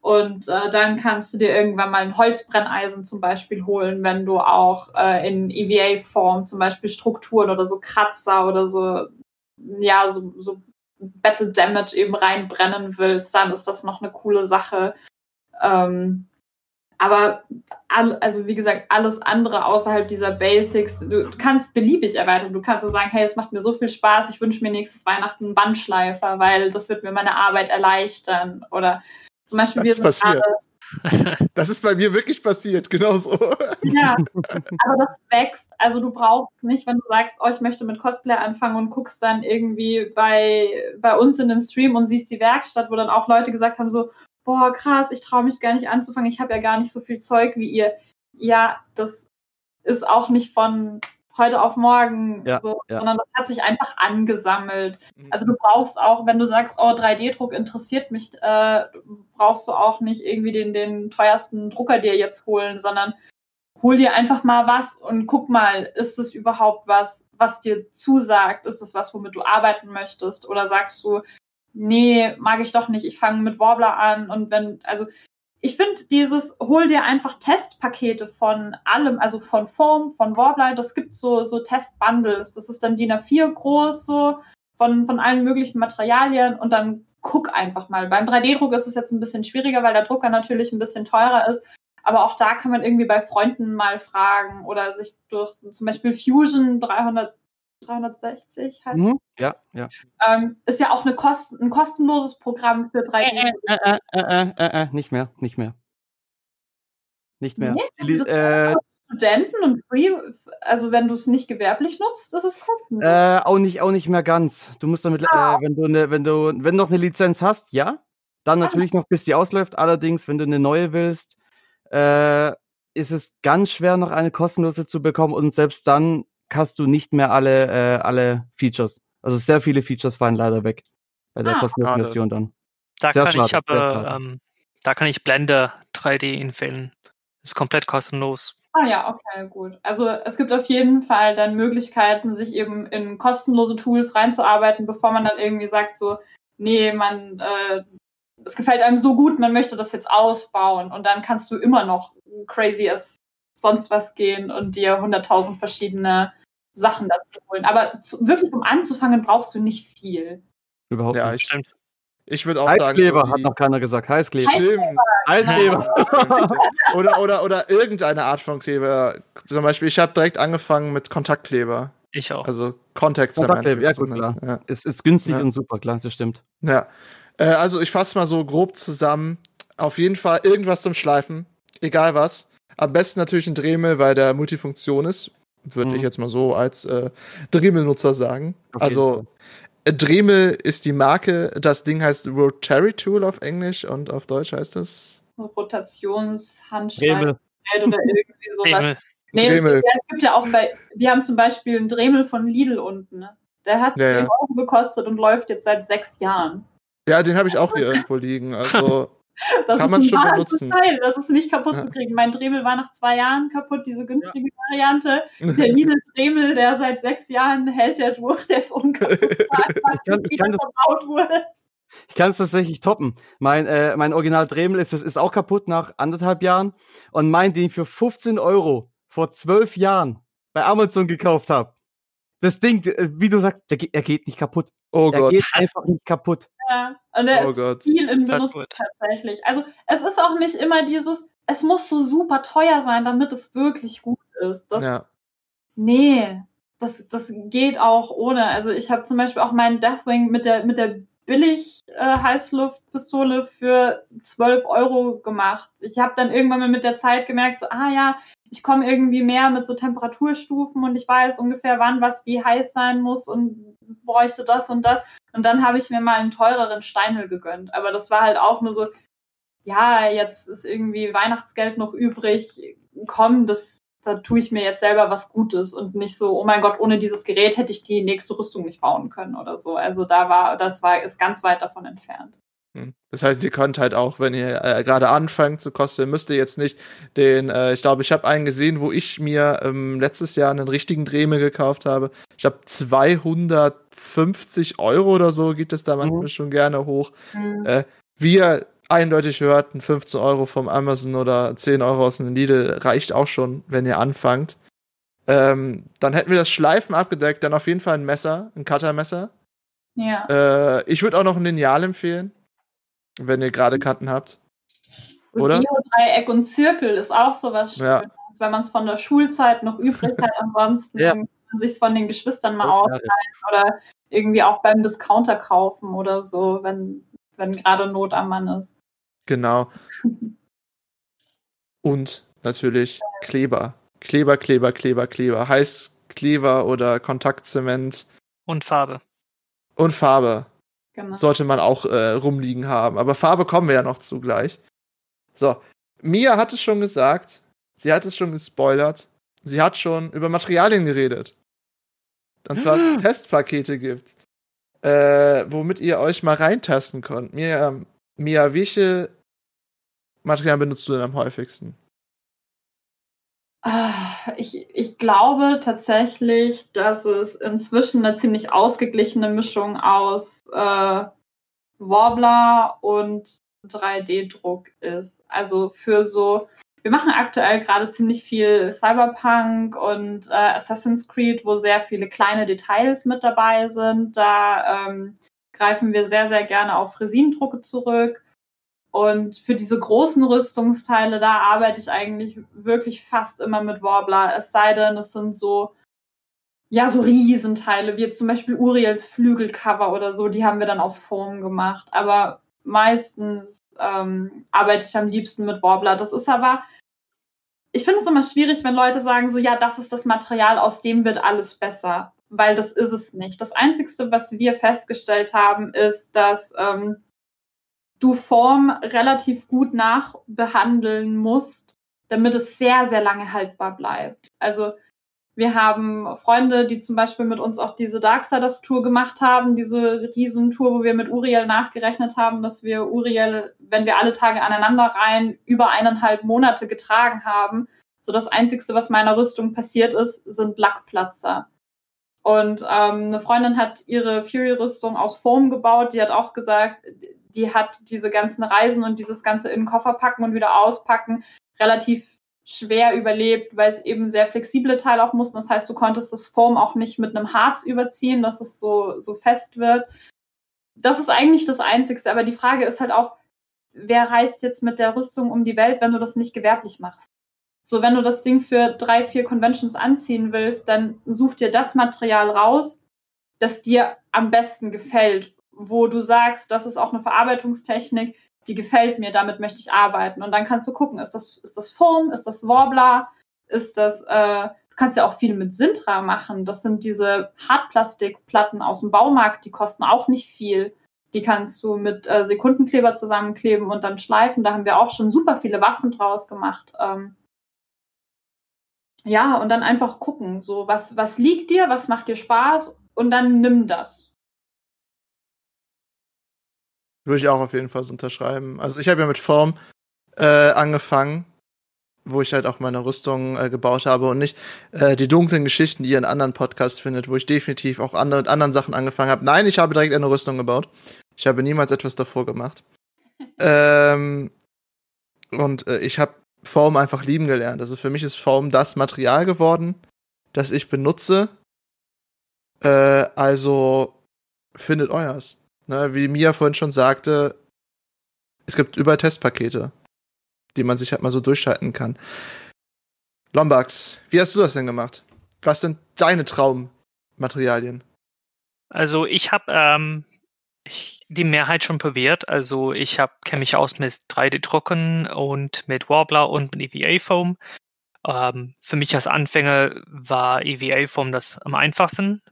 Und äh, dann kannst du dir irgendwann mal ein Holzbrenneisen zum Beispiel holen, wenn du auch äh, in EVA-Form zum Beispiel Strukturen oder so Kratzer oder so, ja, so, so Battle Damage eben reinbrennen willst, dann ist das noch eine coole Sache. Ähm, aber all, also wie gesagt, alles andere außerhalb dieser Basics, du kannst beliebig erweitern. Du kannst so sagen, hey, es macht mir so viel Spaß, ich wünsche mir nächstes Weihnachten einen Bandschleifer, weil das wird mir meine Arbeit erleichtern. Oder zum Beispiel das wir ist passiert. Das ist bei mir wirklich passiert, genauso. Ja, aber das wächst. Also du brauchst nicht, wenn du sagst, oh, ich möchte mit Cosplay anfangen und guckst dann irgendwie bei, bei uns in den Stream und siehst die Werkstatt, wo dann auch Leute gesagt haben, so, boah, krass, ich traue mich gar nicht anzufangen, ich habe ja gar nicht so viel Zeug wie ihr. Ja, das ist auch nicht von heute auf morgen, Ja, so, ja. sondern das hat sich einfach angesammelt. Mhm. Also du brauchst auch, wenn du sagst, oh, 3D-Druck interessiert mich, äh, brauchst du auch nicht irgendwie den, den teuersten Drucker dir jetzt holen, sondern hol dir einfach mal was und guck mal, ist es überhaupt was, was dir zusagt? Ist es was, womit du arbeiten möchtest? Oder sagst du, nee, mag ich doch nicht, ich fange mit Warbler an und wenn, also ich finde dieses, hol dir einfach Testpakete von allem, also von Form, von Warbler, das gibt so, so Testbundles, das ist dann DIN A4 groß, so von, von allen möglichen Materialien. Und dann guck einfach mal. Beim 3D-Druck ist es jetzt ein bisschen schwieriger, weil der Drucker natürlich ein bisschen teurer ist, aber auch da kann man irgendwie bei Freunden mal fragen oder sich durch zum Beispiel Fusion 300, 360 halt, Mhm. Ja, ja. ähm, ist ja auch eine Kosten, ein kostenloses Programm für 3D. Äh, äh, äh, äh, äh, nicht mehr, nicht mehr. Nicht mehr. Nee, äh, Studenten und Free, also wenn du es nicht gewerblich nutzt, ist es kostenlos. äh, auch nicht, auch nicht mehr ganz. Du musst damit, äh, wenn du eine, wenn du, wenn du noch eine Lizenz hast, ja, dann natürlich noch, bis die ausläuft. Allerdings, wenn du eine neue willst, äh, ist es ganz schwer, noch eine kostenlose zu bekommen und selbst dann hast du nicht mehr alle, äh, alle Features. Also sehr viele Features fallen leider weg bei der Ah. kostenlosen. Version dann. Da Sehr kann schade, ich aber, ähm, da kann ich Blender 3D empfehlen. Ist komplett kostenlos. Ah ja, okay, gut. Also es gibt auf jeden Fall dann Möglichkeiten, sich eben in kostenlose Tools reinzuarbeiten, bevor man dann irgendwie sagt, so, nee, man, äh, es gefällt einem so gut, man möchte das jetzt ausbauen und dann kannst du immer noch crazy as sonst was gehen und dir 100.000 verschiedene Sachen dazu holen. Aber zu, wirklich um anzufangen, brauchst du nicht viel. Überhaupt Ja, nicht. ich, Stimmt. ich würde auch Heißkleber sagen. hat noch keiner gesagt. Heißkleber. Stimmt. Heißkleber. oder, oder, oder irgendeine Art von Kleber. Zum Beispiel, ich habe direkt angefangen mit Kontaktkleber. Ich auch. Also Contact. Kontaktkleber, ja, gut, klar. Ja. Es ist günstig Ja. und super, klar, das stimmt. Ja. Äh, also ich fasse mal so grob zusammen. Auf jeden Fall irgendwas zum Schleifen. Egal was. Am besten natürlich ein Dremel, weil der Multifunktion ist. Würde Mhm. ich jetzt mal so als äh, Dremel-Nutzer sagen. Jeden Also äh, Dremel ist die Marke. Das Ding heißt Rotary Tool auf Englisch und auf Deutsch heißt es. Rotationshandschreib Dremel. oder irgendwie sowas. Dremel. Nee, Dremel. gibt, ja, es gibt ja auch bei, wir haben zum Beispiel einen Dremel von Lidl unten. Ne? Der hat Ja, ja. 10 Euro gekostet und läuft jetzt seit sechs Jahren. Ja, den habe ich auch hier irgendwo liegen. Also Das Kann ist man ein schon benutzen. Teil. Das ist nicht kaputt Ja. zu kriegen. Mein Dremel war nach zwei Jahren kaputt, diese günstige Variante. Der Lidl Dremel, der seit sechs Jahren hält der durch, der ist unkaputtbar, weil wieder verbaut wurde. Ich kann es tatsächlich toppen. Mein, äh, mein Original Dremel ist, ist auch kaputt nach anderthalb Jahren. Und mein, den ich für 15 Euro vor zwölf Jahren bei Amazon gekauft habe. Das Ding, äh, wie du sagst, der, geht- er geht nicht kaputt. oh er Gott. geht einfach nicht kaputt. Ja, und der Oh ist Gott. viel in Benutzung tatsächlich. Also es ist auch nicht immer dieses, es muss so super teuer sein, damit es wirklich gut ist. Das, Ja. Nee, das, das geht auch ohne. Also ich habe zum Beispiel auch meinen Deathwing mit der, mit der billig äh, Heißluftpistole für 12 Euro gemacht. Ich habe dann irgendwann mal mit der Zeit gemerkt, so, ah ja, ich komme irgendwie mehr mit so Temperaturstufen und ich weiß ungefähr, wann was wie heiß sein muss und bräuchte das und das. Und dann habe ich mir mal einen teureren Steinel gegönnt. Aber das war halt auch nur so, ja, jetzt ist irgendwie Weihnachtsgeld noch übrig, komm, das, da tue ich mir jetzt selber was Gutes und nicht so, oh mein Gott, ohne dieses Gerät hätte ich die nächste Rüstung nicht bauen können oder so. Also da war, das war, ist ganz weit davon entfernt. Hm. Das heißt, ihr könnt halt auch, wenn ihr äh, gerade anfangt zu kosten, müsst ihr jetzt nicht den, äh, ich glaube, ich habe einen gesehen, wo ich mir ähm, letztes Jahr einen richtigen Drehme gekauft habe. Ich habe 250 Euro oder so, geht es da manchmal mhm. schon gerne hoch. Mhm. Äh, wir eindeutig hört, ein 15 Euro vom Amazon oder 10 Euro aus dem Lidl reicht auch schon, wenn ihr anfangt. Ähm, dann hätten wir das Schleifen abgedeckt, dann auf jeden Fall ein Messer, ein Cuttermesser. Ja. Äh, ich würde auch noch ein Lineal empfehlen. Wenn ihr gerade Kanten habt. Oder? Dreieck und Zirkel ist auch sowas Schönes, ja. wenn man es von der Schulzeit noch übrig hat, ansonsten ja. man sich von den Geschwistern mal ausleihen oder irgendwie auch beim Discounter kaufen oder so, wenn, wenn gerade Not am Mann ist. Genau. und natürlich Kleber. Kleber, Kleber, Kleber, Kleber. Heißkleber oder Kontaktzement. Und Farbe. Und Farbe. Genau. Sollte man auch äh, rumliegen haben. Aber Farbe kommen wir ja noch zu gleich. So. Mia hat es schon gesagt. Sie hat es schon gespoilert. Sie hat schon über Materialien geredet. Und zwar Testpakete gibt. Äh, womit ihr euch mal reintasten könnt. Mia, Mia, welche Materialien benutzt du denn am häufigsten? Ah, ich, ich glaube tatsächlich, dass es inzwischen eine ziemlich ausgeglichene Mischung aus äh, Warbler und 3D-Druck ist. Also für so, wir machen aktuell gerade ziemlich viel Cyberpunk und äh, Assassin's Creed, wo sehr viele kleine Details mit dabei sind. Da ähm, greifen wir sehr, sehr gerne auf Resinendrucke zurück. Und für diese großen Rüstungsteile, da arbeite ich eigentlich wirklich fast immer mit Warbler. Es sei denn, es sind so, ja, so Riesenteile, wie jetzt zum Beispiel Uriels Flügelcover oder so, die haben wir dann aus Foam gemacht. Aber meistens ähm, arbeite ich am liebsten mit Warbler. Das ist aber, ich finde es immer schwierig, wenn Leute sagen, so, ja, das ist das Material, aus dem wird alles besser. Weil das ist es nicht. Das Einzige, was wir festgestellt haben, ist, dass ähm, du Form relativ gut nachbehandeln musst, damit es sehr, sehr lange haltbar bleibt. Also wir haben Freunde, die zum Beispiel mit uns auch diese Darksiders Tour gemacht haben, diese Riesentour, wo wir mit Uriel nachgerechnet haben, dass wir Uriel, wenn wir alle Tage aneinander rein, über eineinhalb Monate getragen haben. So das Einzigste, was meiner Rüstung passiert ist, sind Lackplatzer. Und ähm, eine Freundin hat ihre Fury-Rüstung aus Foam gebaut. Die hat auch gesagt, die hat diese ganzen Reisen und dieses ganze in den Koffer packen und wieder auspacken relativ schwer überlebt, weil es eben sehr flexible Teile auch mussten. Das heißt, du konntest das Foam auch nicht mit einem Harz überziehen, dass es so, so fest wird. Das ist eigentlich das Einzigste. Aber die Frage ist halt auch, wer reist jetzt mit der Rüstung um die Welt, wenn du das nicht gewerblich machst? So, wenn du das Ding für drei, vier Conventions anziehen willst, dann such dir das Material raus, das dir am besten gefällt wo du sagst, das ist auch eine Verarbeitungstechnik, die gefällt mir, damit möchte ich arbeiten. Und dann kannst du gucken, ist das, ist das Foam, ist das Warbler, ist das, äh, du kannst ja auch viel mit Sintra machen. Das sind diese Hartplastikplatten aus dem Baumarkt, die kosten auch nicht viel. Die kannst du mit äh, Sekundenkleber zusammenkleben und dann schleifen. Da haben wir auch schon super viele Waffen draus gemacht. Ähm, ja, und dann einfach gucken, so was, was liegt dir, was macht dir Spaß und dann nimm das. Würde ich auch auf jeden Fall so unterschreiben. Also ich habe ja mit Form äh, angefangen, wo ich halt auch meine Rüstung äh, gebaut habe und nicht äh, die dunklen Geschichten, die ihr in anderen Podcasts findet, wo ich definitiv auch andere, mit anderen Sachen angefangen habe. Nein, ich habe direkt eine Rüstung gebaut. Ich habe niemals etwas davor gemacht. ähm, und äh, ich habe Form einfach lieben gelernt. Also für mich ist Form das Material geworden, das ich benutze. Äh, also findet euers. Ne, wie Mia vorhin schon sagte, es gibt überall Testpakete, die man sich halt mal so durchschalten kann. Lombax, wie hast du das denn gemacht? Was sind deine Traummaterialien? Also ich habe ähm, die Mehrheit schon probiert. Also ich kenne mich aus mit 3D-Drucken und mit Warbler und mit EVA-Foam. Ähm, für mich als Anfänger war EVA-Foam das am einfachsten.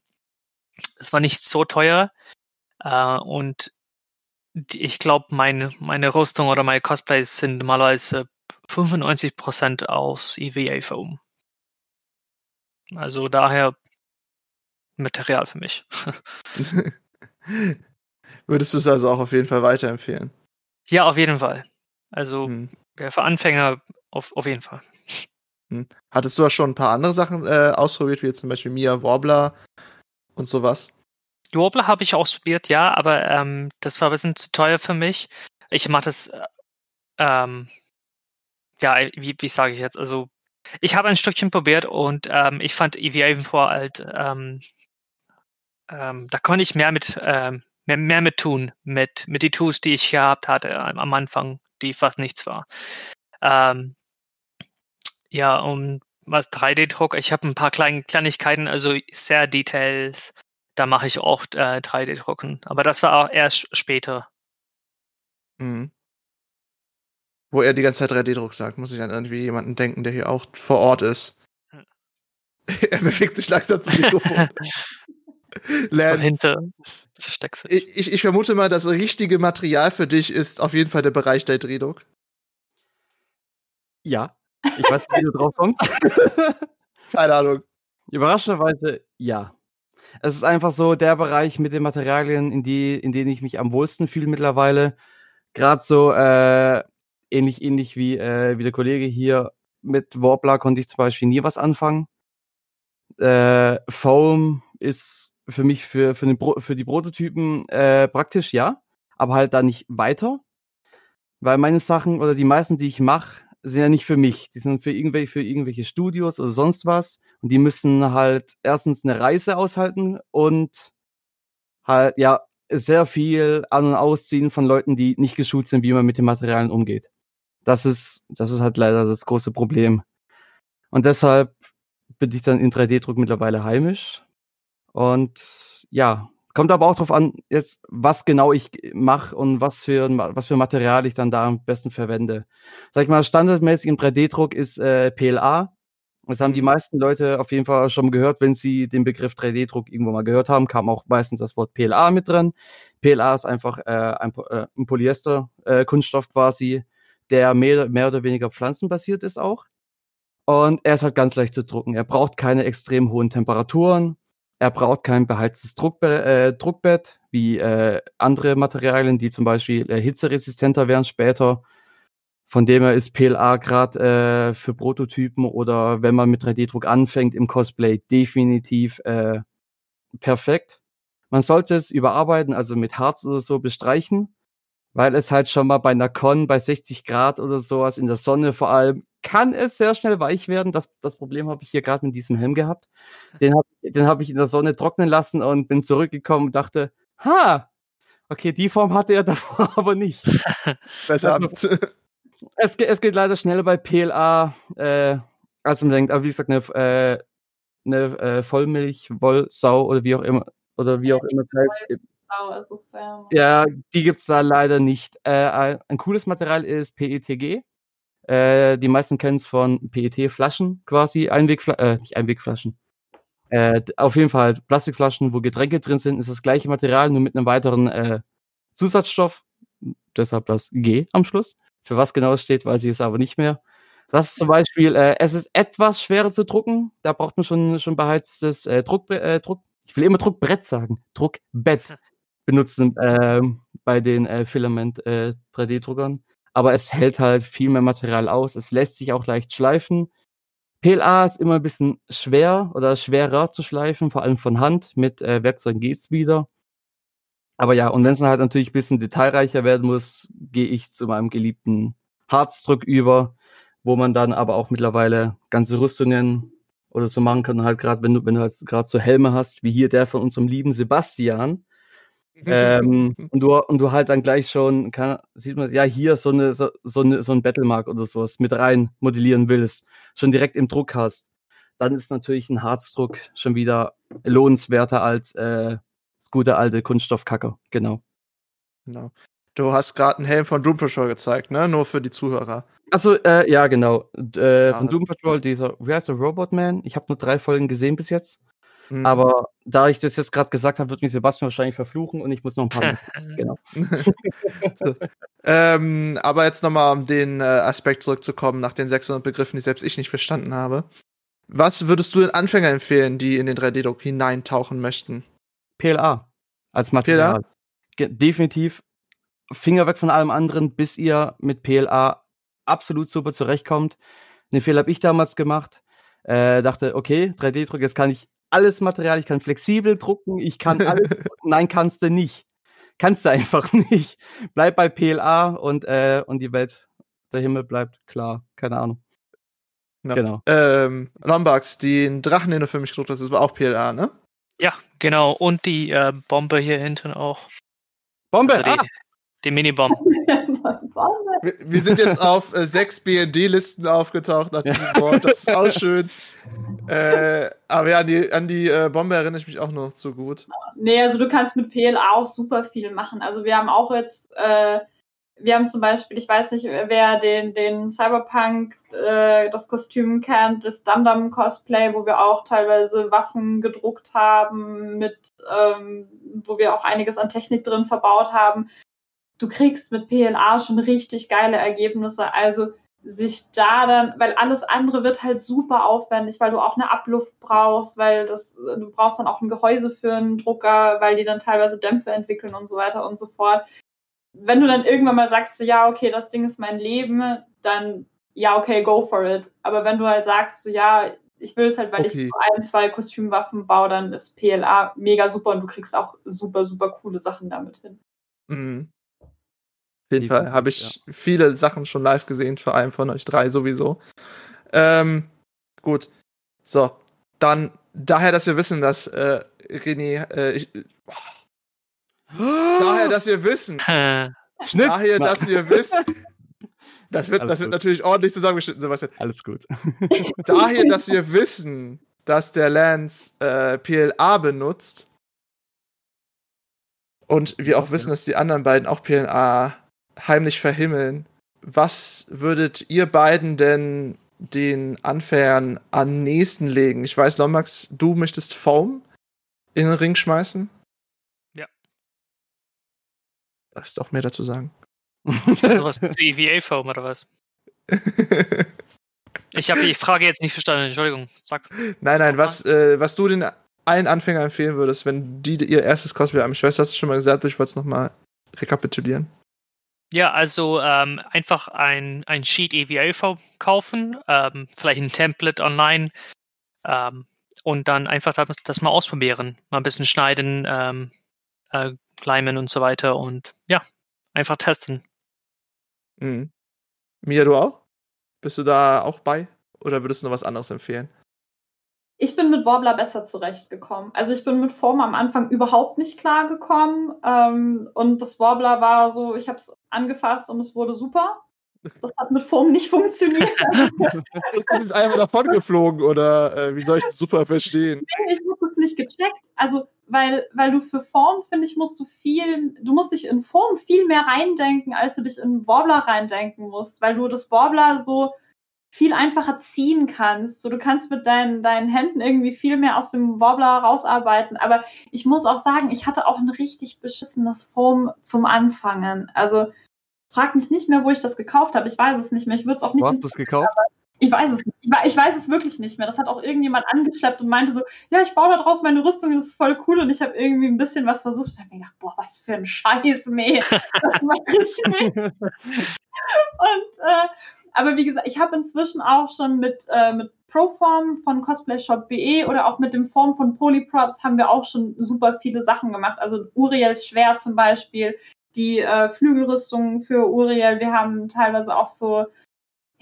Es war nicht so teuer. Äh, und ich glaube, meine, meine Rüstung oder meine Cosplays sind normalerweise 95% aus EVA-Foam. Also daher Material für mich. Würdest du es also auch auf jeden Fall weiterempfehlen? Ja, auf jeden Fall. Also hm. für Anfänger auf, auf jeden Fall. Hm. Hattest du auch schon ein paar andere Sachen äh, ausprobiert, wie jetzt zum Beispiel Mia Warbler und sowas? Warbler habe ich ausprobiert, ja, aber ähm, das war ein bisschen zu teuer für mich. Ich mache das, äh, ähm, ja, wie, wie sage ich jetzt? Also, ich habe ein Stückchen probiert und ähm, ich fand EVA vor halt, ähm, ähm, da konnte ich mehr mit, ähm, mehr, mehr mit tun, mit, mit die Tools, die ich gehabt hatte am Anfang, die fast nichts war. Ähm, ja, und was 3D-Druck, ich habe ein paar kleine Kleinigkeiten, also sehr Details, da mache ich auch äh, 3D-Drucken. Aber das war auch erst später. Mhm. Wo er die ganze Zeit 3D-Druck sagt, muss ich an irgendwie jemanden denken, der hier auch vor Ort ist. Hm. er bewegt sich langsam zum Mikrofon. Hinter steckst ich, ich, ich vermute mal, das richtige Material für dich ist auf jeden Fall der Bereich der 3D-Druck. Ja. Ich weiß nicht, wie du drauf kommst. Keine Ahnung. Überraschenderweise ja. Es ist einfach so der Bereich mit den Materialien, in, die, in denen ich mich am wohlsten fühle mittlerweile. Gerade so äh, ähnlich, ähnlich wie, äh, wie der Kollege hier. Mit Warbler konnte ich zum Beispiel nie was anfangen. Äh, Foam ist für mich für, für, den Pro für die Prototypen äh, praktisch, ja. Aber halt da nicht weiter. Weil meine Sachen oder die meisten, die ich mache, sind ja nicht für mich. Die sind für irgendwelche, für irgendwelche Studios oder sonst was. Und die müssen halt erstens eine Reise aushalten und halt, ja, sehr viel an- und ausziehen von Leuten, die nicht geschult sind, wie man mit den Materialien umgeht. Das ist, das ist halt leider das große Problem. Und deshalb bin ich dann in 3D-Druck mittlerweile heimisch. Und ja, Kommt aber auch darauf an, jetzt, was genau ich mache und was für, was für Material ich dann da am besten verwende. Sag ich mal, standardmäßig im 3D-Druck ist äh, PLA. Das haben die mhm. meisten Leute auf jeden Fall schon gehört, wenn sie den Begriff 3D-Druck irgendwo mal gehört haben, kam auch meistens das Wort PLA mit drin. PLA ist einfach äh, ein, äh, ein Polyester-Kunststoff äh, quasi, der mehr, mehr oder weniger pflanzenbasiert ist auch. Und er ist halt ganz leicht zu drucken. Er braucht keine extrem hohen Temperaturen. Er braucht kein beheiztes Druckbe äh, Druckbett wie äh, andere Materialien, die zum Beispiel äh, hitzeresistenter wären später. Von dem her ist PLA gerade äh, für Prototypen oder wenn man mit 3D-Druck anfängt im Cosplay definitiv äh, perfekt. Man sollte es überarbeiten, also mit Harz oder so bestreichen, weil es halt schon mal bei einer Con bei 60 Grad oder sowas in der Sonne vor allem kann es sehr schnell weich werden. Das, das Problem habe ich hier gerade mit diesem Helm gehabt. Den habe den hab ich in der Sonne trocknen lassen und bin zurückgekommen und dachte, ha, okay, die Form hatte er davor aber nicht. Verdammt. es, es geht leider schneller bei PLA, äh, als man denkt. Aber wie gesagt, eine, äh, eine äh, Vollmilch-Wollsau oder wie auch immer, oder wie auch immer das heißt. Ja, die gibt es da leider nicht. Äh, ein cooles Material ist PETG. Äh, die meisten kennen es von PET-Flaschen quasi, Einwegflaschen, äh, nicht Einwegflaschen. Äh, auf jeden Fall Plastikflaschen, wo Getränke drin sind, ist das gleiche Material, nur mit einem weiteren äh, Zusatzstoff. Deshalb das G am Schluss. Für was genau es steht, weiß ich es aber nicht mehr. Das ist zum Beispiel, äh, es ist etwas schwerer zu drucken. Da braucht man schon, schon beheiztes äh, Druck, äh, Druck. Ich will immer Druckbrett sagen. Druckbett benutzen äh, bei den äh, Filament äh, 3D-Druckern aber es hält halt viel mehr Material aus. Es lässt sich auch leicht schleifen. PLA ist immer ein bisschen schwer oder schwerer zu schleifen, vor allem von Hand. Mit äh, Werkzeugen geht's wieder. Aber ja, und wenn es dann halt natürlich ein bisschen detailreicher werden muss, gehe ich zu meinem geliebten Harzdruck über, wo man dann aber auch mittlerweile ganze Rüstungen oder so machen kann. Und halt gerade, wenn du, wenn du halt gerade so Helme hast, wie hier der von unserem lieben Sebastian, ähm, und, du, und du halt dann gleich schon, kann, sieht man, ja, hier so, eine, so, so, eine, so ein Battlemark oder sowas mit rein modellieren willst, schon direkt im Druck hast, dann ist natürlich ein Harzdruck schon wieder lohnenswerter als äh, das gute alte Kunststoffkacker, genau. Genau. Du hast gerade einen Helm von Doom Patrol gezeigt, ne? Nur für die Zuhörer. Achso, äh, ja, genau. Äh, Ah. von Doom Patrol, dieser, wie heißt der, Robotman? Ich habe nur drei Folgen gesehen bis jetzt. Mhm. Aber da ich das jetzt gerade gesagt habe, wird mich Sebastian wahrscheinlich verfluchen und ich muss noch ein paar. genau. ähm, aber jetzt nochmal, um den äh, Aspekt zurückzukommen, nach den 600 Begriffen, die selbst ich nicht verstanden habe. Was würdest du den Anfängern empfehlen, die in den 3D-Druck hineintauchen möchten? PLA als Material. Ge- Definitiv Finger weg von allem anderen, bis ihr mit PLA absolut super zurechtkommt. Den Fehler habe ich damals gemacht. Äh, dachte, okay, 3D-Druck, jetzt kann ich alles Material, ich kann flexibel drucken, ich kann alles. Nein, kannst du nicht. Kannst du einfach nicht. Bleib bei PLA und, äh, und die Welt, der Himmel bleibt klar. Keine Ahnung. Ja. Genau. Ähm, Lombax, den Drachen, den du für mich gedruckt hast, das war auch PLA, ne? Ja, genau. Und die äh, Bombe hier hinten auch. Bombe! Also die, ah, die Minibomb. Wir, wir sind jetzt auf äh, sechs BND-Listen aufgetaucht nach diesem Wort. Das ist auch schön. Äh, aber ja, an die, an die äh, Bombe erinnere ich mich auch noch so gut. Nee, also du kannst mit PLA auch super viel machen. Also wir haben auch jetzt, äh, wir haben zum Beispiel, ich weiß nicht, wer den, den Cyberpunk, äh, das Kostüm kennt, das Dum-Dum Cosplay, wo wir auch teilweise Waffen gedruckt haben, mit, ähm, wo wir auch einiges an Technik drin verbaut haben. Du kriegst mit PLA schon richtig geile Ergebnisse. Also sich da dann, weil alles andere wird halt super aufwendig, weil du auch eine Abluft brauchst, weil das, du brauchst dann auch ein Gehäuse für einen Drucker, weil die dann teilweise Dämpfe entwickeln und so weiter und so fort. Wenn du dann irgendwann mal sagst, so, ja, okay, das Ding ist mein Leben, dann ja, okay, go for it. Aber wenn du halt sagst, so, ja, ich will es halt, weil Okay. ich so ein, zwei Kostümwaffen baue, dann ist PLA mega super und du kriegst auch super, super coole Sachen damit hin. Mhm. Auf jeden Fall habe ich viele Sachen schon live gesehen, vor allem von euch drei sowieso. Ähm, gut. So, dann daher, dass wir wissen, dass äh, René, äh, ich, daher, dass wir wissen, Schnitt! daher, dass wir wissen, das wird, Alles das wird gut. natürlich ordentlich zusammengeschnitten, Sebastian. Alles gut. Daher, dass wir wissen, dass der Lance äh, PLA benutzt und wir auch wissen, dass die anderen beiden auch PLA heimlich verhimmeln, was würdet ihr beiden denn den Anfängern am nächsten legen? Ich weiß, Lomax, du möchtest Foam in den Ring schmeißen? Ja. Darfst du auch mehr dazu sagen? sowas zu EVA-Foam oder was? Ich habe die Frage jetzt nicht verstanden, Entschuldigung. Sag. Nein, nein, was, äh, was du den allen Anfängern empfehlen würdest, wenn die ihr erstes Cosplay haben. Ich weiß, du hast es schon mal gesagt, aber ich wollte es nochmal rekapitulieren. Ja, also ähm, einfach ein, ein Sheet EVA-Foam kaufen, ähm, vielleicht ein Template online ähm, und dann einfach das, das mal ausprobieren. Mal ein bisschen schneiden, ähm, äh, gleimen und so weiter und ja, einfach testen. Mhm. Mia, du auch? Bist du da auch bei? Oder würdest du noch was anderes empfehlen? Ich bin mit Warbler besser zurechtgekommen. Also ich bin mit Form am Anfang überhaupt nicht klargekommen. Ähm, und das Warbler war so, ich habe es angefasst und es wurde super. Das hat mit Form nicht funktioniert. Das ist einfach davon geflogen oder äh, wie soll ich das super verstehen? ich habe es nicht gecheckt. Also, weil, weil du für Form, finde ich, musst du viel, du musst dich in Form viel mehr reindenken, als du dich in Warbler reindenken musst, weil du das Warbler so viel einfacher ziehen kannst. So, du kannst mit deinen, deinen Händen irgendwie viel mehr aus dem Warbler rausarbeiten. Aber ich muss auch sagen, ich hatte auch ein richtig beschissenes Form zum Anfangen. Also, frag mich nicht mehr, wo ich das gekauft habe. Ich weiß es nicht mehr. Ich würde es auch nicht Wo hast du es gekauft? ich weiß es. Ich wei- Ich weiß es wirklich nicht mehr. Das hat auch irgendjemand angeschleppt und meinte so, ja, ich baue da draus meine Rüstung, das ist voll cool. Und ich habe irgendwie ein bisschen was versucht und habe mir gedacht, boah, was für ein Scheiß, nee, das mache ich nicht. Und, äh, aber wie gesagt, ich habe inzwischen auch schon mit, äh, mit Proform von Cosplay Shop BE oder auch mit dem Form von Polyprops haben wir auch schon super viele Sachen gemacht. Also Uriels Schwert zum Beispiel, die äh, Flügelrüstungen für Uriel. Wir haben teilweise auch so